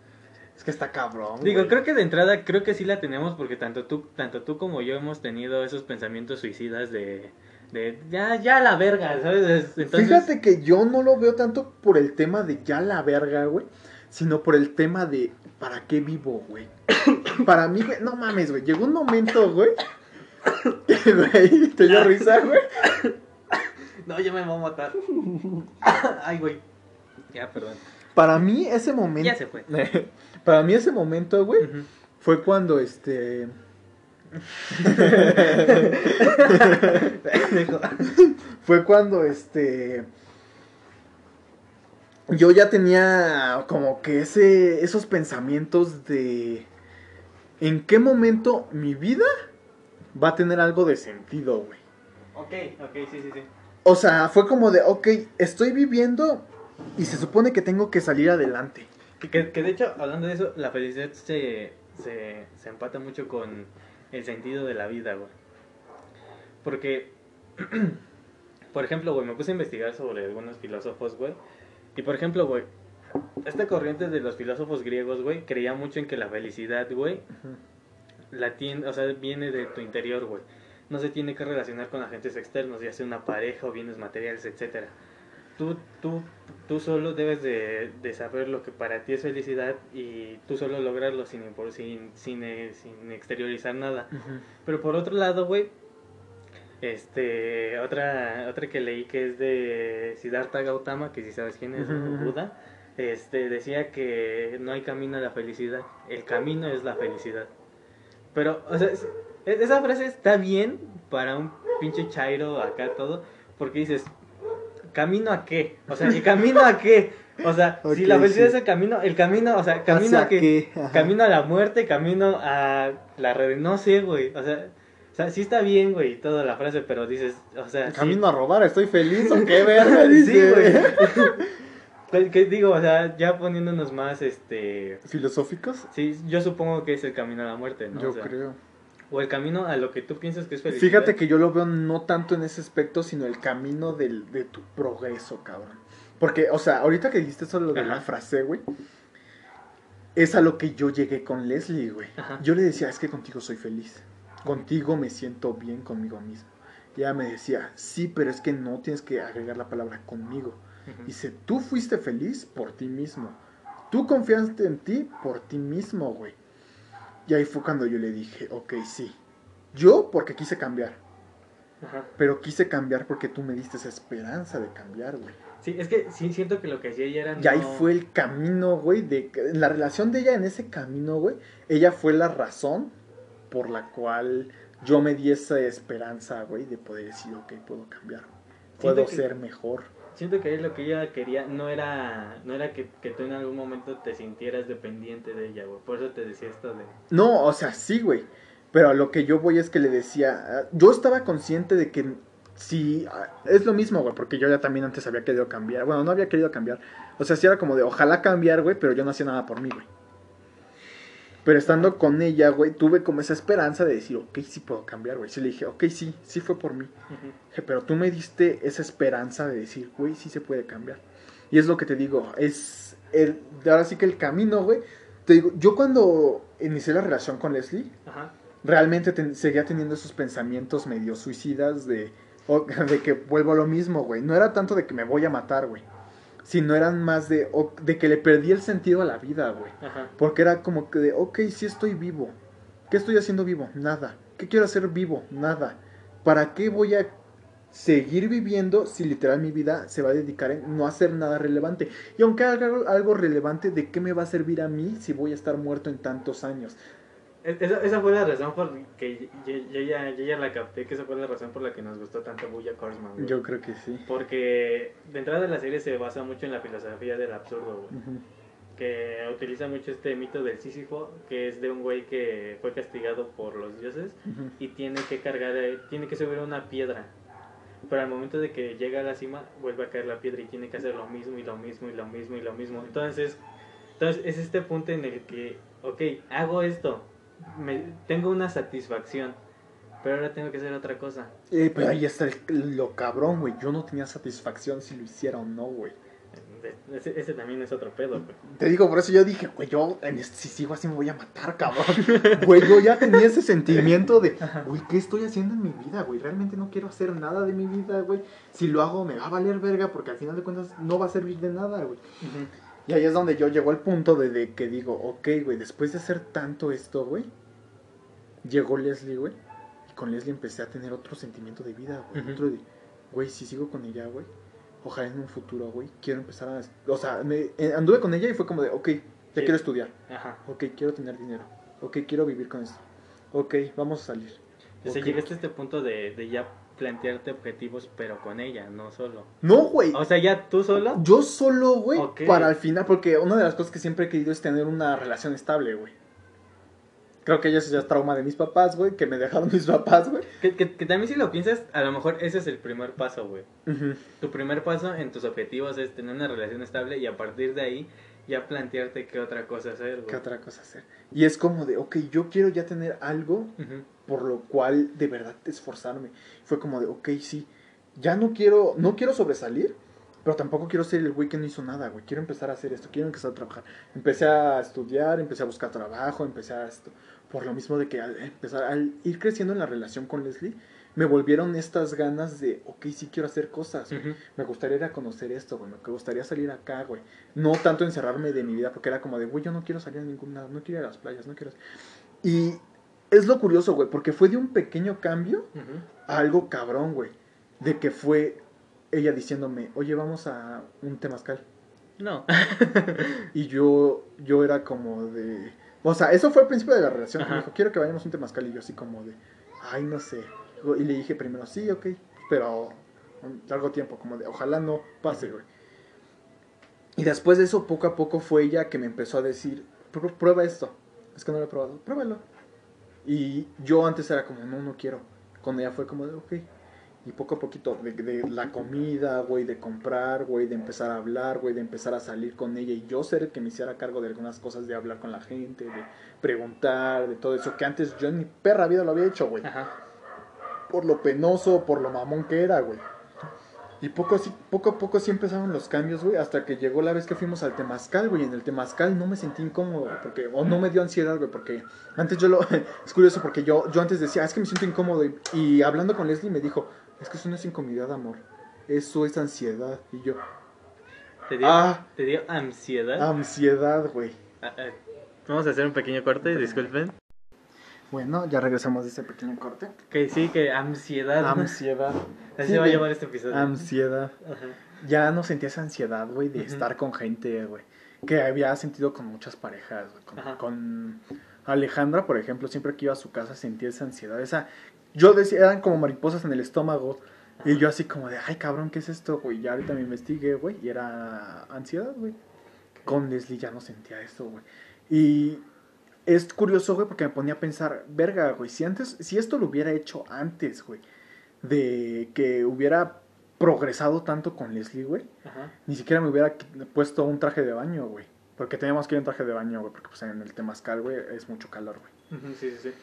Es que está cabrón. Digo, güey. creo que de entrada creo que sí la tenemos porque tanto tú, tanto tú como yo hemos tenido esos pensamientos suicidas de, de ya, ya la verga, ¿sabes? Entonces, Fíjate que yo no lo veo tanto por el tema de ya la verga, güey, sino por el tema de ¿para qué vivo, güey? Para mí, güey, no mames, güey, llegó un momento, güey, que, güey, te dio risa, güey. no, ya me voy a matar. Ay, güey. Ya, perdón. Para mí ese momento, Ya se fue. para mí ese momento, güey, fue cuando, este, fue cuando, este, yo ya tenía como que ese, esos pensamientos de en qué momento mi vida va a tener algo de sentido, güey. ok, ok, sí, sí, sí. O sea, fue como de, ok, estoy viviendo y se supone que tengo que salir adelante. Que, que, de hecho, hablando de eso, la felicidad se, se, se empata mucho con el sentido de la vida, güey. Porque, por ejemplo, güey, me puse a investigar sobre algunos filósofos, güey. Y por ejemplo, güey, esta corriente de los filósofos griegos, güey, creía mucho en que la felicidad, güey, la tiene, o sea, viene de tu interior, güey. No se tiene que relacionar con agentes externos, ya sea una pareja o bienes materiales, etcétera. Tú, tú, tú solo debes de, de saber lo que para ti es felicidad y tú solo lograrlo sin, sin, sin, eh, sin exteriorizar nada. Pero por otro lado, güey, este, otra, otra que leí que es de Siddhartha Gautama, que si sabes quién es. Buda, este, decía que no hay camino a la felicidad, el camino es la felicidad. Pero, o sea, es- esa frase está bien para un pinche chairo acá todo, porque dices, ¿camino a qué? O sea, ¿el camino a qué? O sea, si la felicidad sí. es el camino, el camino, o sea, camino ¿Hacia a qué? Ajá. Camino a la muerte, camino a la red, no sé, güey, o sea, o sea, sí está bien, güey, toda la frase, pero dices, o sea, sí. Camino a robar, estoy feliz o qué verga. sí, güey. Pues, ¿Qué digo? O sea, ya poniéndonos más, este, ¿Filosóficos? sí, yo supongo que es el camino a la muerte, ¿no? Yo O sea, creo. O el camino a lo que tú piensas que es felicidad. Fíjate que yo lo veo no tanto en ese aspecto, sino el camino del, de tu progreso, cabrón. Porque, o sea, ahorita que dijiste eso lo de la frase, güey, es a lo que yo llegué con Leslie, güey. Ajá. Yo le decía, es que contigo soy feliz. Contigo me siento bien conmigo mismo. Y ella me decía, sí, pero es que no tienes que agregar la palabra conmigo. Dice, tú fuiste feliz por ti mismo. Tú confiaste en ti por ti mismo, güey. Y ahí fue cuando yo le dije, ok, sí. Yo porque quise cambiar. Ajá. Pero quise cambiar porque tú me diste esa esperanza de cambiar, güey. Sí, es que sí siento que lo que hacía ella era. Y ahí fue el camino, güey, de la relación de ella en ese camino, güey. Ella fue la razón por la cual yo me di esa esperanza, güey, de poder decir, ok, puedo cambiar. Puedo Siento que- ser mejor. Siento que lo que ella quería no era, no era que, que tú en algún momento te sintieras dependiente de ella, güey. Por eso te decía esto de. No, o sea, sí, güey. Pero a lo que yo voy es que le decía, ah, yo estaba consciente de que si ah, es lo mismo, güey, porque yo ya también antes había querido cambiar. Bueno, no había querido cambiar. O sea, sí era como de, ojalá cambiar, güey, pero yo no hacía nada por mí, güey. Pero estando con ella, güey, tuve como esa esperanza de decir, ok, sí puedo cambiar, güey. Sí le dije, ok, sí, sí fue por mí. Dije, Pero tú me diste esa esperanza de decir, güey, sí se puede cambiar. Y es lo que te digo, es el, ahora sí que el camino, güey. Te digo, yo cuando inicié la relación con Leslie, Ajá. realmente ten- seguía teniendo esos pensamientos medio suicidas de, de que vuelvo a lo mismo, güey. No era tanto de que me voy a matar, güey. Sino eran más de, o- de que le perdí el sentido a la vida, güey. Ajá. Porque era como que de, ok, sí estoy vivo. ¿Qué estoy haciendo vivo? Nada. ¿Qué quiero hacer vivo? Nada. ¿Para qué voy a seguir viviendo si literal mi vida se va a dedicar en no hacer nada relevante? Y aunque haga algo, algo relevante, ¿de qué me va a servir a mí si voy a estar muerto en tantos años? Es- Esa, esa fue la razón por que yo, yo ya, yo ya la capté, que esa fue la razón por la que nos gustó tanto Bojack Horseman, güey. Yo creo que sí. Porque de entrada la serie se basa mucho en la filosofía del absurdo, güey. Ujú. Que utiliza mucho este mito del Sísifo, que es de un güey que fue castigado por los dioses Ujú. y tiene que cargar, eh, tiene que subir una piedra. Pero al momento de que llega a la cima, vuelve a caer la piedra y tiene que hacer lo mismo y lo mismo y lo mismo y lo mismo. Entonces, entonces es este punto en el que, ok, hago esto, me, tengo una satisfacción, pero ahora tengo que hacer otra cosa. Eh, pero ahí está el- lo cabrón, güey. Yo no tenía satisfacción si lo hiciera o no, güey. Ese, ese también es otro pedo, güey. Te digo, por eso yo dije, güey, yo en este- si sigo así me voy a matar, cabrón. Güey, yo ya tenía ese sentimiento de, güey, ¿qué estoy haciendo en mi vida, güey? Realmente no quiero hacer nada de mi vida, güey. Si lo hago me va a valer verga porque al final de cuentas no va a servir de nada, güey. Y ahí es donde yo llego al punto de, de que digo, ok, güey, después de hacer tanto esto, güey, llegó Leslie, güey. Y con Leslie empecé a tener otro sentimiento de vida, güey. Otro de, güey, si sigo con ella, güey, ojalá en un futuro, güey, quiero empezar a... O sea, me, eh, anduve con ella y fue como de, ok, ya Sí. quiero estudiar. Ajá. Ok, quiero tener dinero. Ok, quiero vivir con esto. Ok, vamos a salir. O sea, llegaste a este punto de, de ya plantearte objetivos, pero con ella, no solo. No, güey. O sea, ya tú solo. Yo solo, güey, para al final, porque una de las cosas que siempre he querido es tener una relación estable, güey. Creo que eso ya es trauma de mis papás, güey, que me dejaron mis papás, güey. Que, que, que también si lo piensas, a lo mejor ese es el primer paso, güey. Tu primer paso en tus objetivos es tener una relación estable y a partir de ahí ya plantearte qué otra cosa hacer, güey. ¿Qué otra cosa hacer? Y es como de, ok, yo quiero ya tener algo Ujú. Por lo cual de verdad esforzarme. Fue como de, ok, sí, ya no quiero, no quiero sobresalir, pero tampoco quiero ser el güey que no hizo nada, güey. Quiero empezar a hacer esto, quiero empezar a trabajar. Empecé a estudiar, empecé a buscar trabajo, empecé a esto. Por lo mismo de que al empezar, al ir creciendo en la relación con Leslie, me volvieron estas ganas de, ok, sí quiero hacer cosas. güey. Me gustaría ir a conocer esto, güey. Me gustaría salir acá, güey. No tanto encerrarme de mi vida, porque era como de, güey, yo no quiero salir a ningún lado, no quiero ir a las playas, no quiero... Y es lo curioso, güey, porque fue de un pequeño cambio a algo cabrón, güey. De que fue ella diciéndome, oye, vamos a un temazcal. No. Y yo, yo era como de... O sea, eso fue al principio de la relación. Ajá. Me dijo, quiero que vayamos a un temazcal. Y yo así como de, ay, no sé. Y le dije primero, sí, ok. Pero un largo tiempo, como de, ojalá no pase, güey. Y después de eso, poco a poco fue ella que me empezó a decir, "Prue- prueba esto. Es que no lo he probado, pruébalo. Y yo antes era como, no, no quiero. Con ella fue como de, ok. Y poco a poquito, de, de la comida, güey, de comprar, güey, de empezar a hablar, güey, de empezar a salir con ella y yo ser el que me hiciera cargo de algunas cosas, de hablar con la gente, de preguntar, de todo eso, que antes yo en mi perra vida lo había hecho, güey. Ajá. Por lo penoso, por lo mamón que era, güey. Y poco, así, poco a poco así empezaron los cambios, güey, hasta que llegó la vez que fuimos al Temazcal, güey. En el Temazcal no me sentí incómodo, porque, o no me dio ansiedad, güey, porque antes yo lo. es curioso, porque yo, yo antes decía, "Ah, es que me siento incómodo. Y, y hablando con Leslie me dijo, es que eso no es incomodidad, amor. Eso es ansiedad. Y yo, ¿Te dio, Ah. ¿te dio ansiedad? ansiedad, güey. Ah, ah. Vamos a hacer un pequeño corte, disculpen. Bueno, ya regresamos de ese pequeño corte. Que sí, que ansiedad. Ansiedad. Así Sí, se va a llamar este episodio. Ansiedad. Ajá. Ya no sentía esa ansiedad, güey, de estar con gente, güey. Que había sentido con muchas parejas, güey. Con, Alejandra, por ejemplo, siempre que iba a su casa sentía esa ansiedad. Esa, yo decía, eran como mariposas en el estómago. Y yo así como de, ay, cabrón, ¿qué es esto, güey? Ya ahorita me investigué, güey, y era ansiedad, güey. Con Leslie ya no sentía esto, güey. Y es curioso, güey, porque me ponía a pensar, verga, güey, si antes, si esto lo hubiera hecho antes, güey, de que hubiera progresado tanto con Leslie, güey, Ajá. ni siquiera me hubiera puesto un traje de baño, güey. Porque teníamos que ir en traje de baño, güey, porque pues en el Temazcal, güey, es mucho calor, güey. Sí, sí, sí.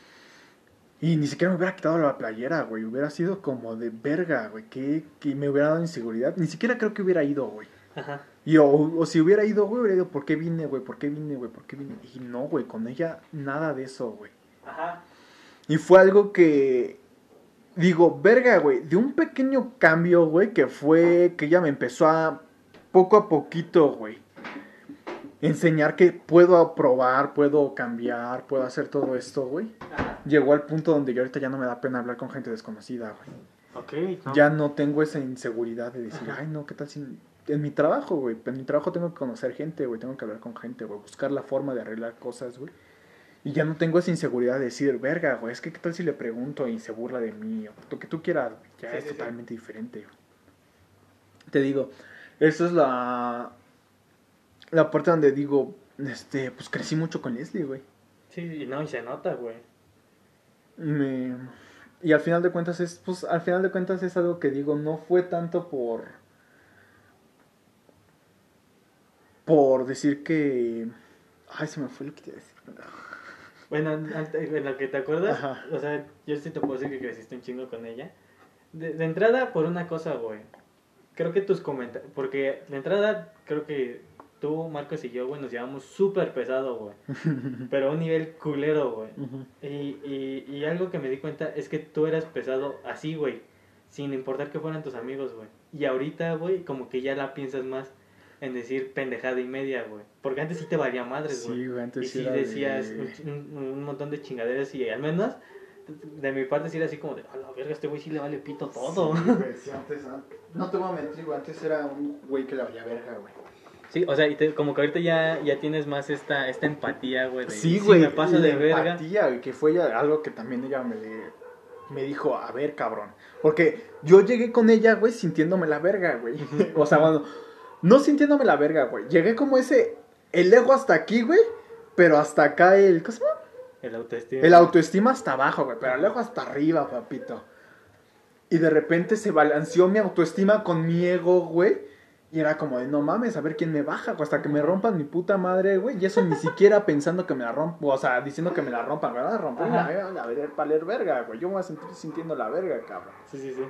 Y ni siquiera me hubiera quitado la playera, güey. Hubiera sido como de verga, güey. Que, que me hubiera dado inseguridad. Ni siquiera creo que hubiera ido, güey. Ajá. Y o, o si hubiera ido, güey, hubiera ido, ¿por qué vine, güey? ¿Por qué vine, güey? ¿Por qué vine? Y no, güey, con ella nada de eso, güey. Ajá. Y fue algo que, digo, verga, güey, de un pequeño cambio, güey, que fue que ella me empezó a, poco a poquito, güey, enseñar que puedo probar, puedo cambiar, puedo hacer todo esto, güey. Llegó al punto donde yo ahorita ya no me da pena hablar con gente desconocida, güey. Ok. no. Ya no tengo esa inseguridad de decir, Ajá. ay, no, ¿qué tal si... En mi trabajo, güey, en mi trabajo tengo que conocer gente, güey, tengo que hablar con gente, güey, buscar la forma de arreglar cosas, güey. Y ya no tengo esa inseguridad de decir, verga, güey, es que qué tal si le pregunto y se burla de mí, o lo que tú quieras, güey, ya Sí, es sí, sí. totalmente diferente, güey. Te digo, eso es la... La parte donde digo, este, pues crecí mucho con Leslie, güey. Sí, y no, y se nota, güey. Me... Y al final de cuentas es, pues, al final de cuentas es algo que digo, no fue tanto por... Por decir que... Ay, se me fue lo que te iba a decir. Bueno, en lo que te acuerdas, Ajá. o sea, yo sí te puedo decir que creciste un chingo con ella. De, de entrada, por una cosa, güey. Creo que tus comentarios. Porque de entrada, creo que tú, Marcos y yo, güey, nos llevamos súper pesado, güey. Pero a un nivel culero, güey. Y, y, y algo que me di cuenta es que tú eras pesado así, güey. Sin importar que fueran tus amigos, güey. Y ahorita, güey, como que ya la piensas más en decir pendejada y media, güey. Porque antes sí te valía madres, güey. Sí, güey, antes Y sí decías de- un, un- montón de chingaderas y al menos de mi parte sí era así como de, a la verga, este güey sí le vale pito todo. Sí, güey, sí, antes, no te voy a mentir, güey, antes era un güey que la valía verga, güey. Sí, o sea, y te- como que ahorita ya, ya tienes más esta, esta empatía, güey. de, Sí, si güey. me paso y de verga. empatía, que fue ya algo que también ella me, me dijo, a ver, cabrón. Porque yo llegué con ella, güey, sintiéndome la verga, güey. o sea, bueno, no sintiéndome la verga, güey. Llegué como ese, el ego hasta aquí, güey, pero hasta acá el, ¿cómo se llama? El autoestima. El autoestima hasta abajo, güey, pero el ego hasta arriba, papito. Y de repente se balanceó mi autoestima con mi ego, güey. Y era como de, no mames, a ver quién me baja, güey, hasta que me rompan mi puta madre, güey. Y eso ni siquiera pensando que me la rompan, o sea, diciendo que me la rompan, ¿verdad? Romper la, la, la, valer verga, güey. Yo me voy a sentir sintiendo la verga, cabrón. Sí, sí, sí.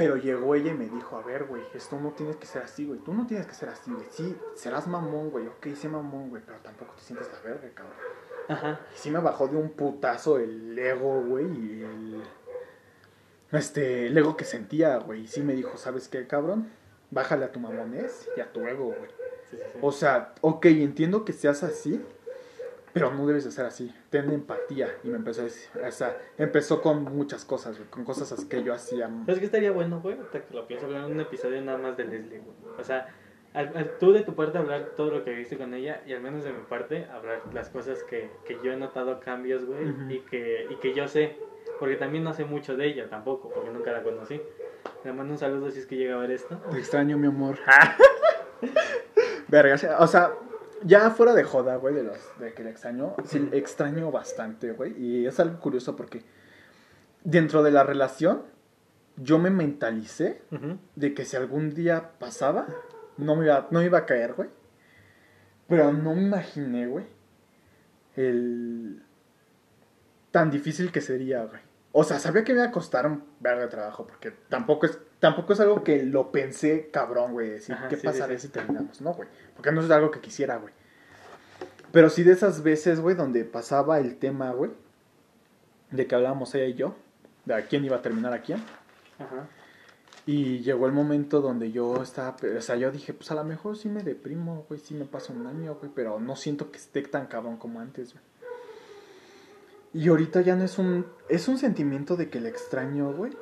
Pero llegó ella y me dijo, a ver, güey, esto no tienes que ser así, güey. Tú no tienes que ser así, güey. Sí, serás mamón, güey. Ok, sí mamón, güey, pero tampoco te sientes la verga, cabrón. Ajá. Y sí me bajó de un putazo el ego, güey, y el... Este, el ego que sentía, güey. Y sí me dijo, ¿sabes qué, cabrón? Bájale a tu mamonés y a tu ego, güey. Sí, sí, sí. O sea, ok, entiendo que seas así, pero no debes de ser así. Ten empatía. Y me empezó a decir, o sea, empezó con muchas cosas, güey, con cosas que yo hacía. ¿Sabes qué estaría bueno, güey? Ahorita que lo pienso hablar en un episodio nada más de Leslie, güey. O sea, al- al- tú de tu parte hablar todo lo que viste con ella y al menos de mi parte hablar las cosas que, que yo he notado cambios, güey, Ujú. y, que, y que yo sé. Porque también no sé mucho de ella tampoco, porque nunca la conocí. Le mando un saludo si es que llega a ver esto. Te extraño, mi amor. Verga, o sea, o sea, ya fuera de joda, güey, de, los, de que le extraño, sí, le extraño bastante, güey. Y es algo curioso porque dentro de la relación, yo me mentalicé de que si algún día pasaba, no me iba, no me iba a caer, güey. Pero no me imaginé, güey, el tan difícil que sería, güey. O sea, sabía que me iba a costar un verga de trabajo, porque tampoco es, tampoco es algo que lo pensé cabrón, güey, decir, Ajá, ¿qué sí, sí, pasaría sí. si terminamos? No, güey, porque no es algo que quisiera, güey. Pero sí de esas veces, güey, donde pasaba el tema, güey, de que hablábamos ella y yo, de a quién iba a terminar a quién. Ajá. Y llegó el momento donde yo estaba, o sea, yo dije, pues a lo mejor sí me deprimo, güey, sí me pasa un año, güey, pero no siento que esté tan cabrón como antes, güey. Y ahorita ya no es un. Es un sentimiento de que le extraño, güey.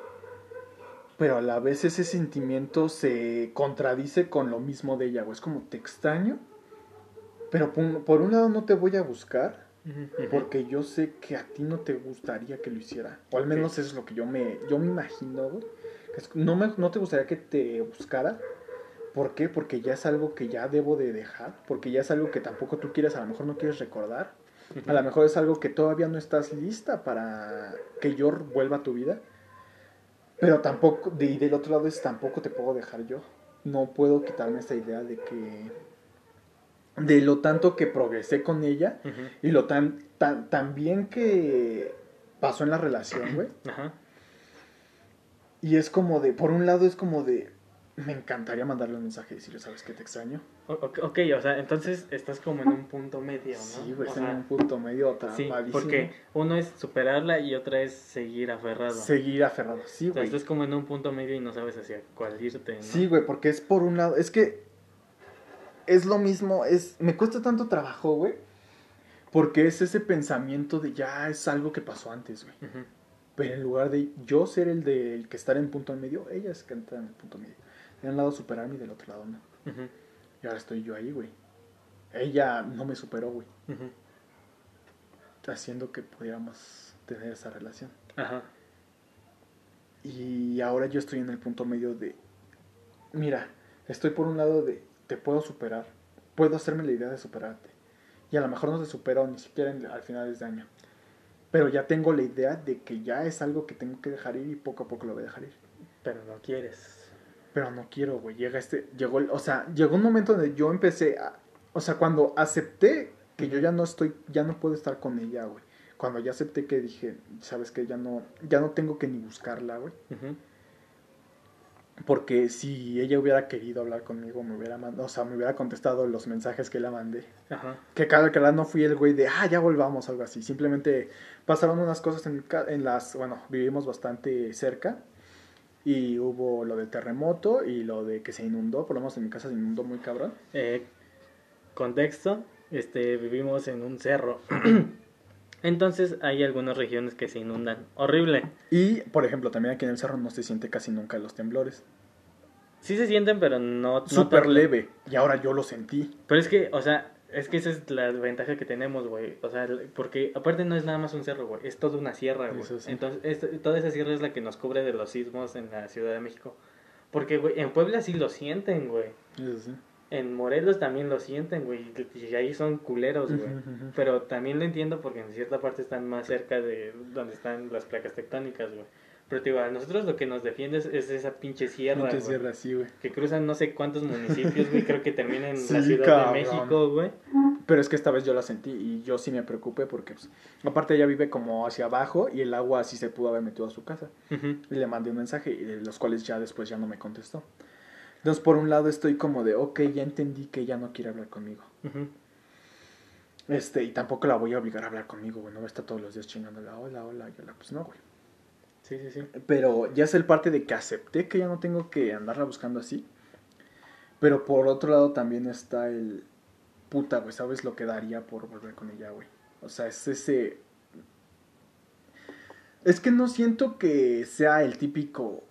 Pero a la vez ese sentimiento se contradice con lo mismo de ella, güey. Es como te extraño. Pero por, por un lado no te voy a buscar. Porque yo sé que a ti no te gustaría que lo hiciera. O al menos eso es lo que yo me, yo me imagino, güey. No, me, no te gustaría que te buscara. ¿Por qué? Porque ya es algo que ya debo de dejar. Porque ya es algo que tampoco tú quieres, a lo mejor no quieres recordar. A lo mejor es algo que todavía no estás lista para que yo vuelva a tu vida. Pero tampoco, de- y del otro lado es tampoco te puedo dejar yo. No puedo quitarme esta idea de que, de lo tanto que progresé con ella y lo tan, tan, tan bien que pasó en la relación, güey. Ajá. Y es como de, por un lado es como de, me encantaría mandarle un mensaje y decirle, ¿sabes que te extraño? O- ok, o sea, entonces estás como en un punto medio, ¿no? Sí, güey, O está en sea, un punto medio Sí, atrapadísimo. porque uno es superarla y otra es seguir aferrado. Seguir aferrado, sí, o sea, güey. estás como en un punto medio y no sabes hacia cuál irte, ¿no? Sí, güey, porque es por un lado, es que es lo mismo, es me cuesta tanto trabajo, güey, porque es ese pensamiento de ya es algo que pasó antes, güey. Pero en lugar de yo ser el del que estar en punto medio, ella es que entra en el punto medio. De un lado superarme y del otro lado no. Y ahora estoy yo ahí, güey. Ella no me superó, güey, haciendo que pudiéramos tener esa relación. Ajá. Y ahora yo estoy en el punto medio de, mira, estoy por un lado de, te puedo superar, puedo hacerme la idea de superarte. Y a lo mejor no te supero ni siquiera en- al final de este año. Pero ya tengo la idea de que ya es algo que tengo que dejar ir y poco a poco lo voy a dejar ir. Pero no quieres. Pero no quiero, güey. Llega este, llegó, o sea, llegó un momento donde yo empecé a, o sea, cuando acepté que yo ya no estoy, ya no puedo estar con ella, güey. Cuando ya acepté que dije, sabes que ya no, ya no tengo que ni buscarla, güey. Porque si ella hubiera querido hablar conmigo, me hubiera mandado, o sea, me hubiera contestado los mensajes que la mandé. Ajá. Que cada que no fui el güey de, ah, ya volvamos, algo así. Simplemente pasaron unas cosas en, en las, bueno, vivimos bastante cerca. Y hubo lo del terremoto y lo de que se inundó, por lo menos en mi casa se inundó muy cabrón. Eh, contexto, este, vivimos en un cerro. Entonces hay algunas regiones que se inundan. Horrible. Y, por ejemplo, también aquí en el cerro no se siente casi nunca los temblores. Sí se sienten, pero no... Súper leve. Y ahora yo lo sentí. Pero es que, o sea, es que esa es la ventaja que tenemos, güey. O sea, porque aparte no es nada más un cerro, güey. Es toda una sierra, güey. Sí. Entonces, es- toda esa sierra es la que nos cubre de los sismos en la Ciudad de México. Porque, güey, en Puebla sí lo sienten, güey. Eso sí. En Morelos también lo sienten, güey. Y ahí son culeros, güey. Pero también lo entiendo porque en cierta parte están más cerca de donde están las placas tectónicas, güey. Pero te digo, a nosotros lo que nos defiende es, es esa pinche sierra, Pinche sierra así, güey. Que cruzan no sé cuántos municipios, güey. Creo que termina en la Sí, Ciudad cabrón. de México, güey. Pero es que esta vez yo la sentí y yo sí me preocupé porque, pues, aparte ella vive como hacia abajo y el agua sí se pudo haber metido a su casa. Y le mandé un mensaje y de los cuales ya después ya no me contestó. Entonces, por un lado estoy como de, ok, ya entendí que ella no quiere hablar conmigo. Este, y tampoco la voy a obligar a hablar conmigo, güey. No va a estar todos los días chingándola, hola, hola, y hola. Pues no, güey. Sí, sí, sí. Pero ya es el parte de que acepté que ya no tengo que andarla buscando así. Pero por otro lado también está el puta, güey, ¿sabes lo que daría por volver con ella, güey? O sea, es ese... Es que no siento que sea el típico...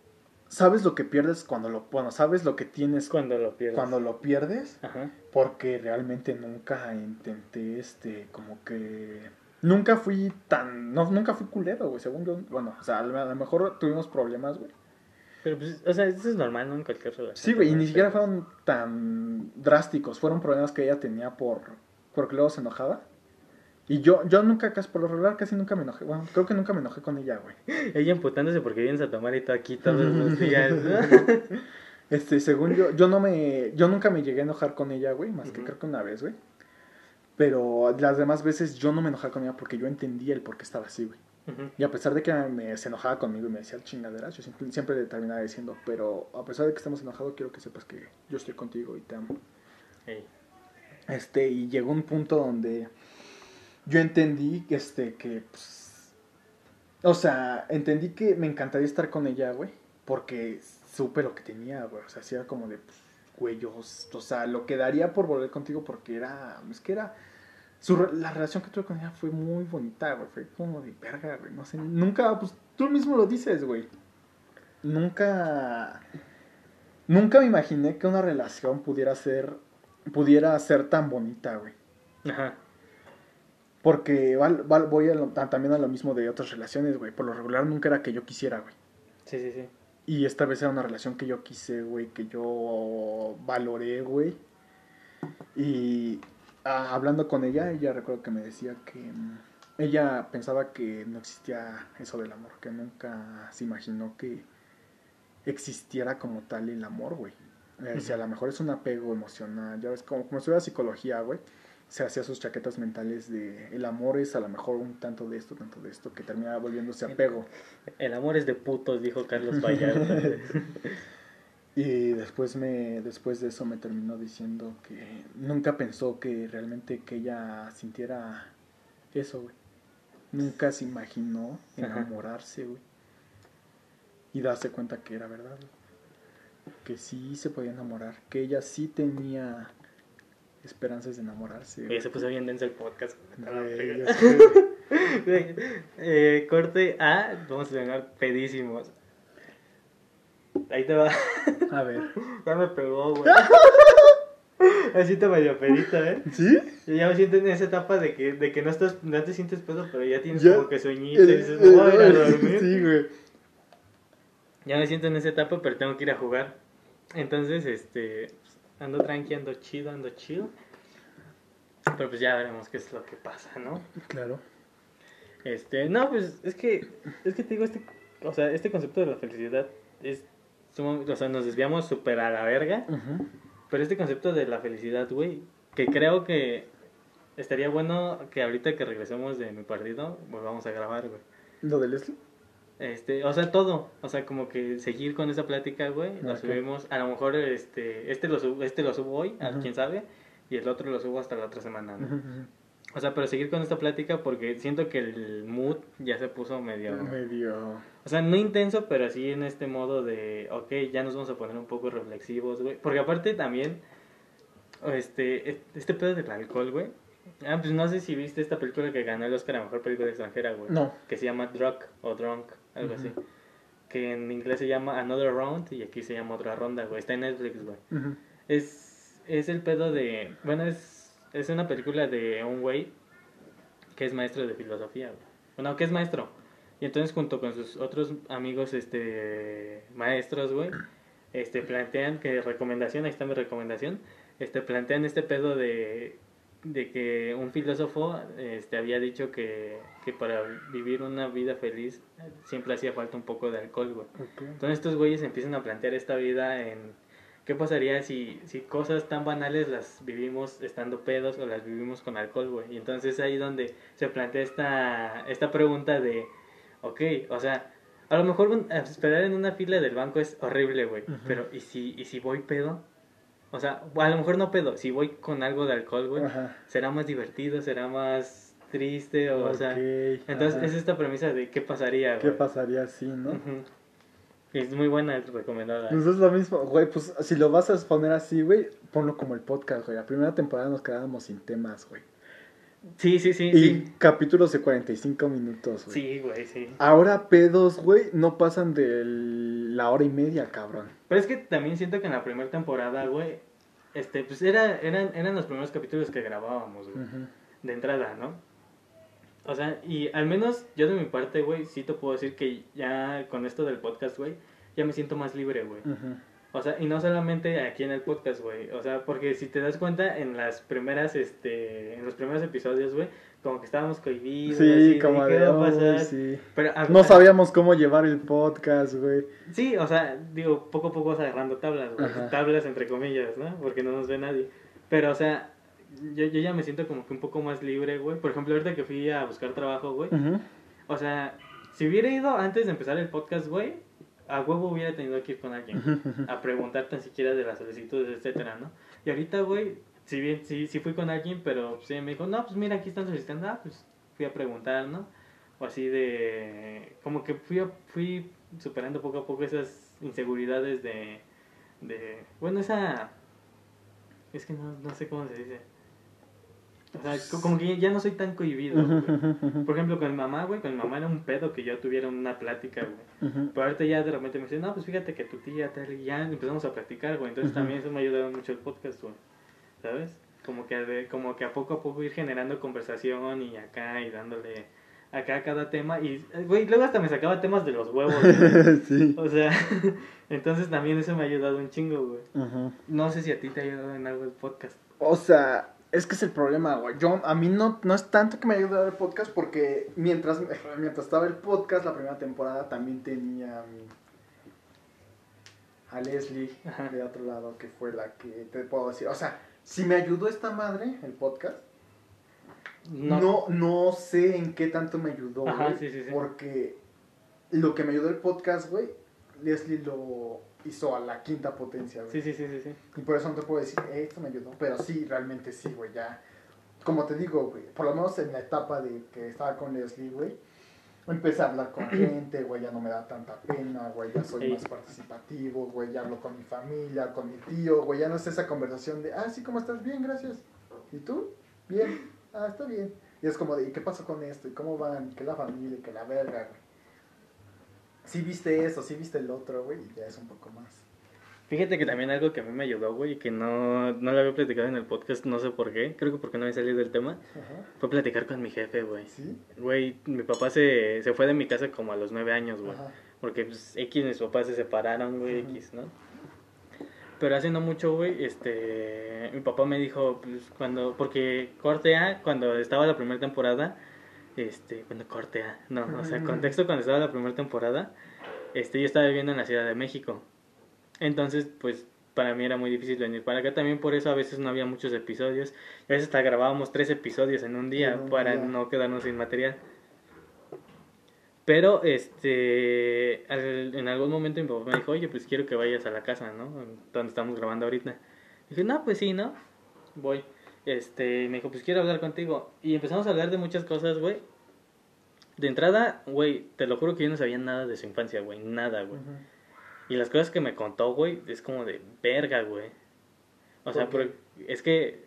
¿Sabes lo que pierdes cuando lo... Bueno, ¿sabes lo que tienes Cuando lo pierdes. cuando lo pierdes? Ajá. Porque realmente nunca intenté, este, como que... Nunca fui tan... No, nunca fui culero, güey, según yo. Bueno, o sea, a lo mejor tuvimos problemas, güey. Pero pues, o sea, eso es normal, ¿no? En cualquier relación. Sí, güey, y ni siquiera fueron tan drásticos. Fueron problemas que ella tenía por... Porque luego se enojaba. Y yo, yo nunca, casi por lo regular, casi nunca me enojé. Bueno, creo que nunca me enojé con ella, güey. Ella emputándose porque vienes a tomar y todo aquí todos los días. Este, según yo, yo no me, yo nunca me llegué a enojar con ella, güey, más que creo que una vez, güey. Pero las demás veces yo no me enojaba con ella porque yo entendía el por qué estaba así, güey. Y a pesar de que me, se enojaba conmigo y me decía chingaderas, yo siempre, siempre le terminaba diciendo, pero a pesar de que estemos enojados, quiero que sepas que yo estoy contigo y te amo. Este, y llegó un punto donde yo entendí que, este, que, pues, o sea, entendí que me encantaría estar con ella, güey, porque supe lo que tenía, güey, o sea, era como de, pues, yo, o sea, lo que daría por volver contigo porque era, es que era, su, la relación que tuve con ella fue muy bonita, güey. Fue como de verga, güey. No sé, nunca, pues tú mismo lo dices, güey. Nunca. Nunca me imaginé que una relación pudiera ser. pudiera ser tan bonita, güey. Ajá. Porque val- val- voy a lo- ta- también a lo mismo de otras relaciones, güey. Por lo regular nunca era que yo quisiera, güey. Sí, sí, sí. Y esta vez era una relación que yo quise, güey, que yo valoré, güey. Y ah, hablando con ella, ella recuerdo que me decía que mm, ella pensaba que no existía eso del amor, que nunca se imaginó que existiera como tal el amor, güey. Me decía, a lo mejor es un apego emocional, ya ves, como, como estudia psicología, güey. Se hacía sus chaquetas mentales de el amor es a lo mejor un tanto de esto, tanto de esto, que termina volviéndose apego. El amor es de putos, dijo Carlos Vallarta. Y después me después de eso me terminó diciendo que nunca pensó que realmente que ella sintiera eso, güey. Nunca se imaginó enamorarse, güey. Y darse cuenta que era verdad. Que sí se podía enamorar, que ella sí tenía esperanzas de enamorarse. güey. Se puso bien denso el podcast. Güey. Eh, corte A, vamos a terminar pedísimos. Ahí te va. A ver. Ya me pegó, güey. Así te medio pedita, ¿eh? ¿Sí? Yo ya me siento en esa etapa de que, de que no estás, no te sientes pedo, pero ya tienes Ya. como que sueñito y dices, voy a ir a dormir. Sí, güey. Ya me siento en esa etapa, pero tengo que ir a jugar. Entonces, este, ando tranqui, ando chido, ando chido. Pero pues ya veremos qué es lo que pasa, ¿no? Claro. Este, no, pues es que, es que te digo, este, o sea, este concepto de la felicidad es, o sea, nos desviamos súper a la verga, pero este concepto de la felicidad, güey, que creo que estaría bueno que ahorita que regresemos de mi partido, volvamos a grabar, güey. ¿Lo de Leslie? Este, o sea, todo, o sea, como que seguir con esa plática, güey, lo subimos, a lo mejor este, este lo subo, este lo subo hoy, Ujú. quién sabe, y el otro lo subo hasta la otra semana, ¿no? O sea, pero seguir con esta plática porque siento que el mood ya se puso medio... Medio. O sea, no intenso, pero así en este modo de, ok, ya nos vamos a poner un poco reflexivos, güey. Porque aparte también, este, este pedo del alcohol, güey. Ah, pues no sé si viste esta película que ganó el Oscar a Mejor Película Extranjera, güey. No. Que se llama Drunk o Drunk, algo así. Que en inglés se llama Another Round y aquí se llama Otra Ronda, güey. Está en Netflix, güey. Es, es el pedo de... Bueno, es, es una película de un güey que es maestro de filosofía, güey. Bueno, que es maestro. Y entonces junto con sus otros amigos este maestros, güey, este plantean que recomendación, ahí está mi recomendación, este plantean este pedo de de que un filósofo este había dicho que, que para vivir una vida feliz siempre hacía falta un poco de alcohol, güey. Entonces estos güeyes empiezan a plantear esta vida en qué pasaría si, si cosas tan banales las vivimos estando pedos o las vivimos con alcohol, güey. Y entonces ahí donde se plantea esta, esta pregunta de, ok, o sea, a lo mejor esperar en una fila del banco es horrible, güey. Pero ¿y si, ¿y si voy pedo? O sea, a lo mejor no pedo, si voy con algo de alcohol, güey, Ajá. será más divertido, será más triste, o, o sea... Entonces ajá. es esta premisa de qué pasaría, ¿Qué güey. pasaría si, no? Es muy buena, es recomendada. Pues es lo mismo, güey, pues si lo vas a poner así, güey, ponlo como el podcast, güey. La primera temporada nos quedábamos sin temas, güey. Sí, sí, sí, Y sí. capítulos de 45 minutos, güey. Sí, güey, sí. Ahora pedos, güey, no pasan de la hora y media, cabrón. Pero es que también siento que en la primera temporada, güey, este, pues era, eran, eran los primeros capítulos que grabábamos, güey, de entrada, ¿no? O sea, y al menos yo de mi parte, güey, sí te puedo decir que ya con esto del podcast, güey, ya me siento más libre, güey. Ujú. O sea, y no solamente aquí en el podcast, güey. O sea, porque si te das cuenta, en las primeras, este, en los primeros episodios, güey, como que estábamos cohibidos. Sí, así, como ¿qué de, va a "Ay, pasar? sí. Pero, a- No sabíamos cómo llevar el podcast, güey. Sí, o sea, digo, poco a poco vas agarrando tablas, güey. Tablas entre comillas, ¿no? Porque no nos ve nadie. Pero, o sea, yo, yo ya me siento como que un poco más libre, güey. Por ejemplo, ahorita que fui a buscar trabajo, güey. O sea, si hubiera ido antes de empezar el podcast, güey, a huevo hubiera tenido que ir con alguien. A preguntar tan siquiera de las solicitudes, etcétera, ¿no? Y ahorita, güey, si bien, sí, sí fui con alguien, pero sí me dijo, no, pues mira, aquí están solicitando, ah, pues fui a preguntar, ¿no? O así de, como que fui, a- fui superando poco a poco esas inseguridades de, de, bueno, esa, es que no, no sé cómo se dice. O sea, co- como que ya no soy tan cohibido. güey. Por ejemplo, con mi mamá, güey, con mi mamá era un pedo que yo tuviera una plática, güey. Ujú. Pero ahorita ya de repente me dicen, no, pues fíjate que tu tía tal, y ya empezamos a platicar, güey. Entonces Ujú. también eso me ha ayudado mucho el podcast, güey. ¿Sabes? Como que, de- como que a poco a poco ir generando conversación y acá y dándole acá cada tema. Y, eh, güey, luego hasta me sacaba temas de los huevos, güey. sí. O sea, entonces también eso me ha ayudado un chingo, güey. Ujú. No sé si a ti te ha ayudado en algo el podcast. O sea, es que es el problema, güey. Yo, a mí no, no es tanto que me ayude a ver el podcast porque mientras, mientras estaba el podcast, la primera temporada, también tenía mi- a Leslie Ajá. de otro lado, que fue la que te puedo decir. O sea, si me ayudó esta madre, el podcast, no, no, sé en qué tanto me ayudó, Ajá, güey, sí, sí, sí. Porque lo que me ayudó el podcast, güey, Leslie lo hizo a la quinta potencia, güey. Sí, sí, sí, sí, sí. Y por eso no te puedo decir, "Eh, esto me ayudó. Pero sí, realmente sí, güey, ya. Como te digo, güey, por lo menos en la etapa de que estaba con Leslie, güey, empecé a hablar con gente, güey, ya no me da tanta pena, güey, ya soy más participativo, güey, ya hablo con mi familia, con mi tío, güey, ya no es esa conversación de, ah, sí, ¿cómo estás? Bien, gracias. ¿Y tú? Bien. Ah, está bien. Y es como de, ¿y qué pasó con esto? ¿Y cómo van? ¿Qué la familia? ¿Qué la verga, güey? Sí viste eso, sí viste el otro, güey, y ya es un poco más. Fíjate que también algo que a mí me ayudó, güey, y que no, no lo había platicado en el podcast, no sé por qué, creo que porque no había salido del tema, Ajá. fue platicar con mi jefe, güey. ¿Sí? Güey, mi papá se, se fue de mi casa como a los nueve años, güey. Ajá. Porque pues, X, mis papás se separaron, güey. X, ¿no? Pero hace no mucho, güey, este, mi papá me dijo, pues, cuando, porque corte A, cuando estaba la primera temporada, este, cuando corte no, o sea, Ujú. contexto, cuando estaba la primera temporada, este, yo estaba viviendo en la Ciudad de México. Entonces, pues, para mí era muy difícil venir para acá, también por eso a veces no había muchos episodios, a veces hasta grabábamos tres episodios en un día para no quedarnos sin material. Pero, este, al- en algún momento mi papá me dijo, oye, pues quiero que vayas a la casa, ¿no? Donde estamos grabando ahorita. dije, no, pues sí, ¿no? Voy. Este, me dijo, pues quiero hablar contigo. Y empezamos a hablar de muchas cosas, güey. De entrada, güey, te lo juro que yo no sabía nada de su infancia, güey, nada, güey. Y las cosas que me contó, güey, es como de verga, güey. O sea, es que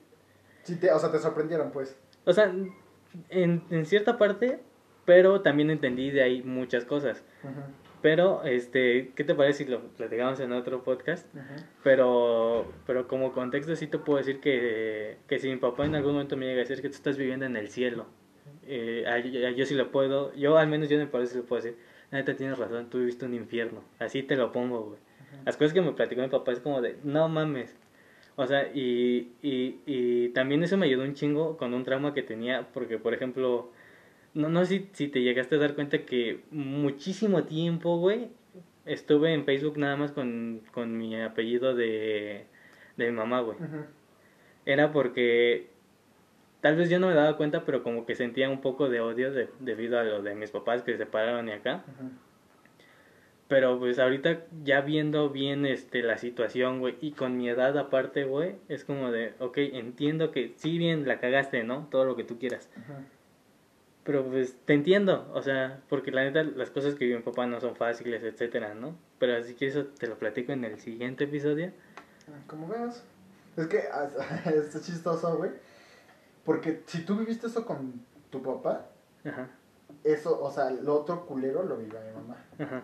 Sí, te, o sea, te sorprendieron, pues. o sea, en, en cierta parte, pero también entendí de ahí muchas cosas. Ujú, Pero, este, ¿qué te parece si lo platicamos en otro podcast? Pero, pero como contexto sí te puedo decir que, que si mi papá en algún momento me llega a decir que tú estás viviendo en el cielo, eh, a- a- yo sí lo puedo, yo al menos yo me parece lo puedo decir, neta tienes razón, tú viviste un infierno, así te lo pongo, güey. Las cosas que me platicó mi papá es como de, no mames. O sea, y, y, y también eso me ayudó un chingo con un trauma que tenía, porque por ejemplo, no, no sé si, si te llegaste a dar cuenta que muchísimo tiempo, güey, estuve en Facebook nada más con, con mi apellido de, de mi mamá, güey. Era porque tal vez yo no me daba cuenta, pero como que sentía un poco de odio de- debido a lo de mis papás que se separaron y acá. Pero pues ahorita ya viendo bien este la situación, güey, y con mi edad aparte, güey, es como de, ok, entiendo que sí bien la cagaste, ¿no? Todo lo que tú quieras. Pero pues te entiendo, o sea, porque la neta las cosas que vive mi papá no son fáciles, etcétera, ¿no? Pero así que eso te lo platico en el siguiente episodio. Como veas. Es que ah, es chistoso, güey. Porque si tú viviste eso con tu papá, Ajá, eso, o sea, lo otro culero lo vive mi mamá. ajá.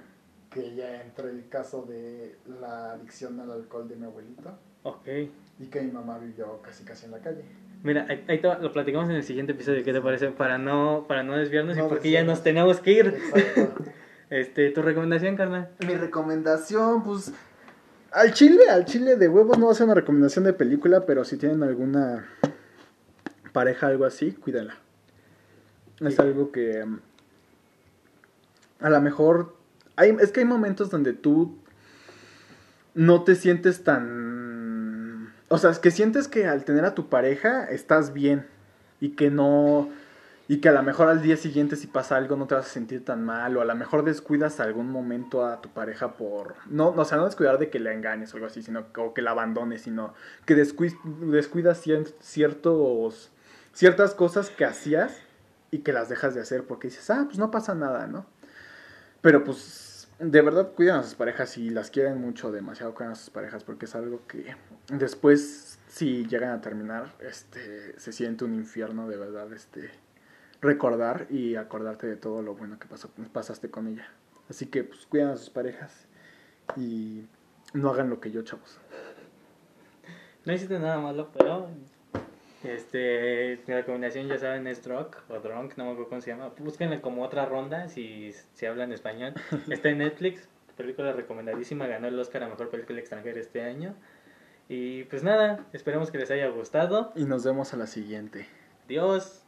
Que ya entra el caso de la adicción al alcohol de mi abuelito. Ok. Y que mi mamá vivió casi casi en la calle. Mira, ahí, lo platicamos en el siguiente episodio, ¿qué te parece? Para no, para no desviarnos No y porque ya nos tenemos que ir. Exacto. Este, tu recomendación, carnal. Mi recomendación, pues. Al chile, al chile de huevos no va a ser una recomendación de película, pero si tienen alguna pareja, algo así, cuídala. Es algo que. mm, A lo mejor. Hay, es que hay momentos donde tú no te sientes tan. O sea, es que sientes que al tener a tu pareja estás bien. Y que no. Y que a lo mejor al día siguiente si pasa algo no te vas a sentir tan mal. O a lo mejor descuidas algún momento a tu pareja por... No, o sea, no descuidar de que la engañes o algo así, sino o que la abandones, sino que descui- descuidas ciertos, ciertas cosas que hacías y que las dejas de hacer porque dices, ah, pues no pasa nada, ¿no? Pero pues de verdad cuidan a sus parejas y las quieren mucho, demasiado cuidan a sus parejas porque es algo que después si llegan a terminar, este, se siente un infierno de verdad, este, recordar y acordarte de todo lo bueno que pasó, pasaste con ella. Así que, pues, cuidan a sus parejas y no hagan lo que yo, chavos. No hiciste nada malo, pero este, mi recomendación ya saben es Drunk o Drunk, no me acuerdo cómo se llama. Búsquenle como otra ronda si, si hablan español. Está en Netflix, película recomendadísima, ganó el Oscar a Mejor Película Extranjera este año. Y pues nada, esperemos que les haya gustado. Y nos vemos a la siguiente. Adiós.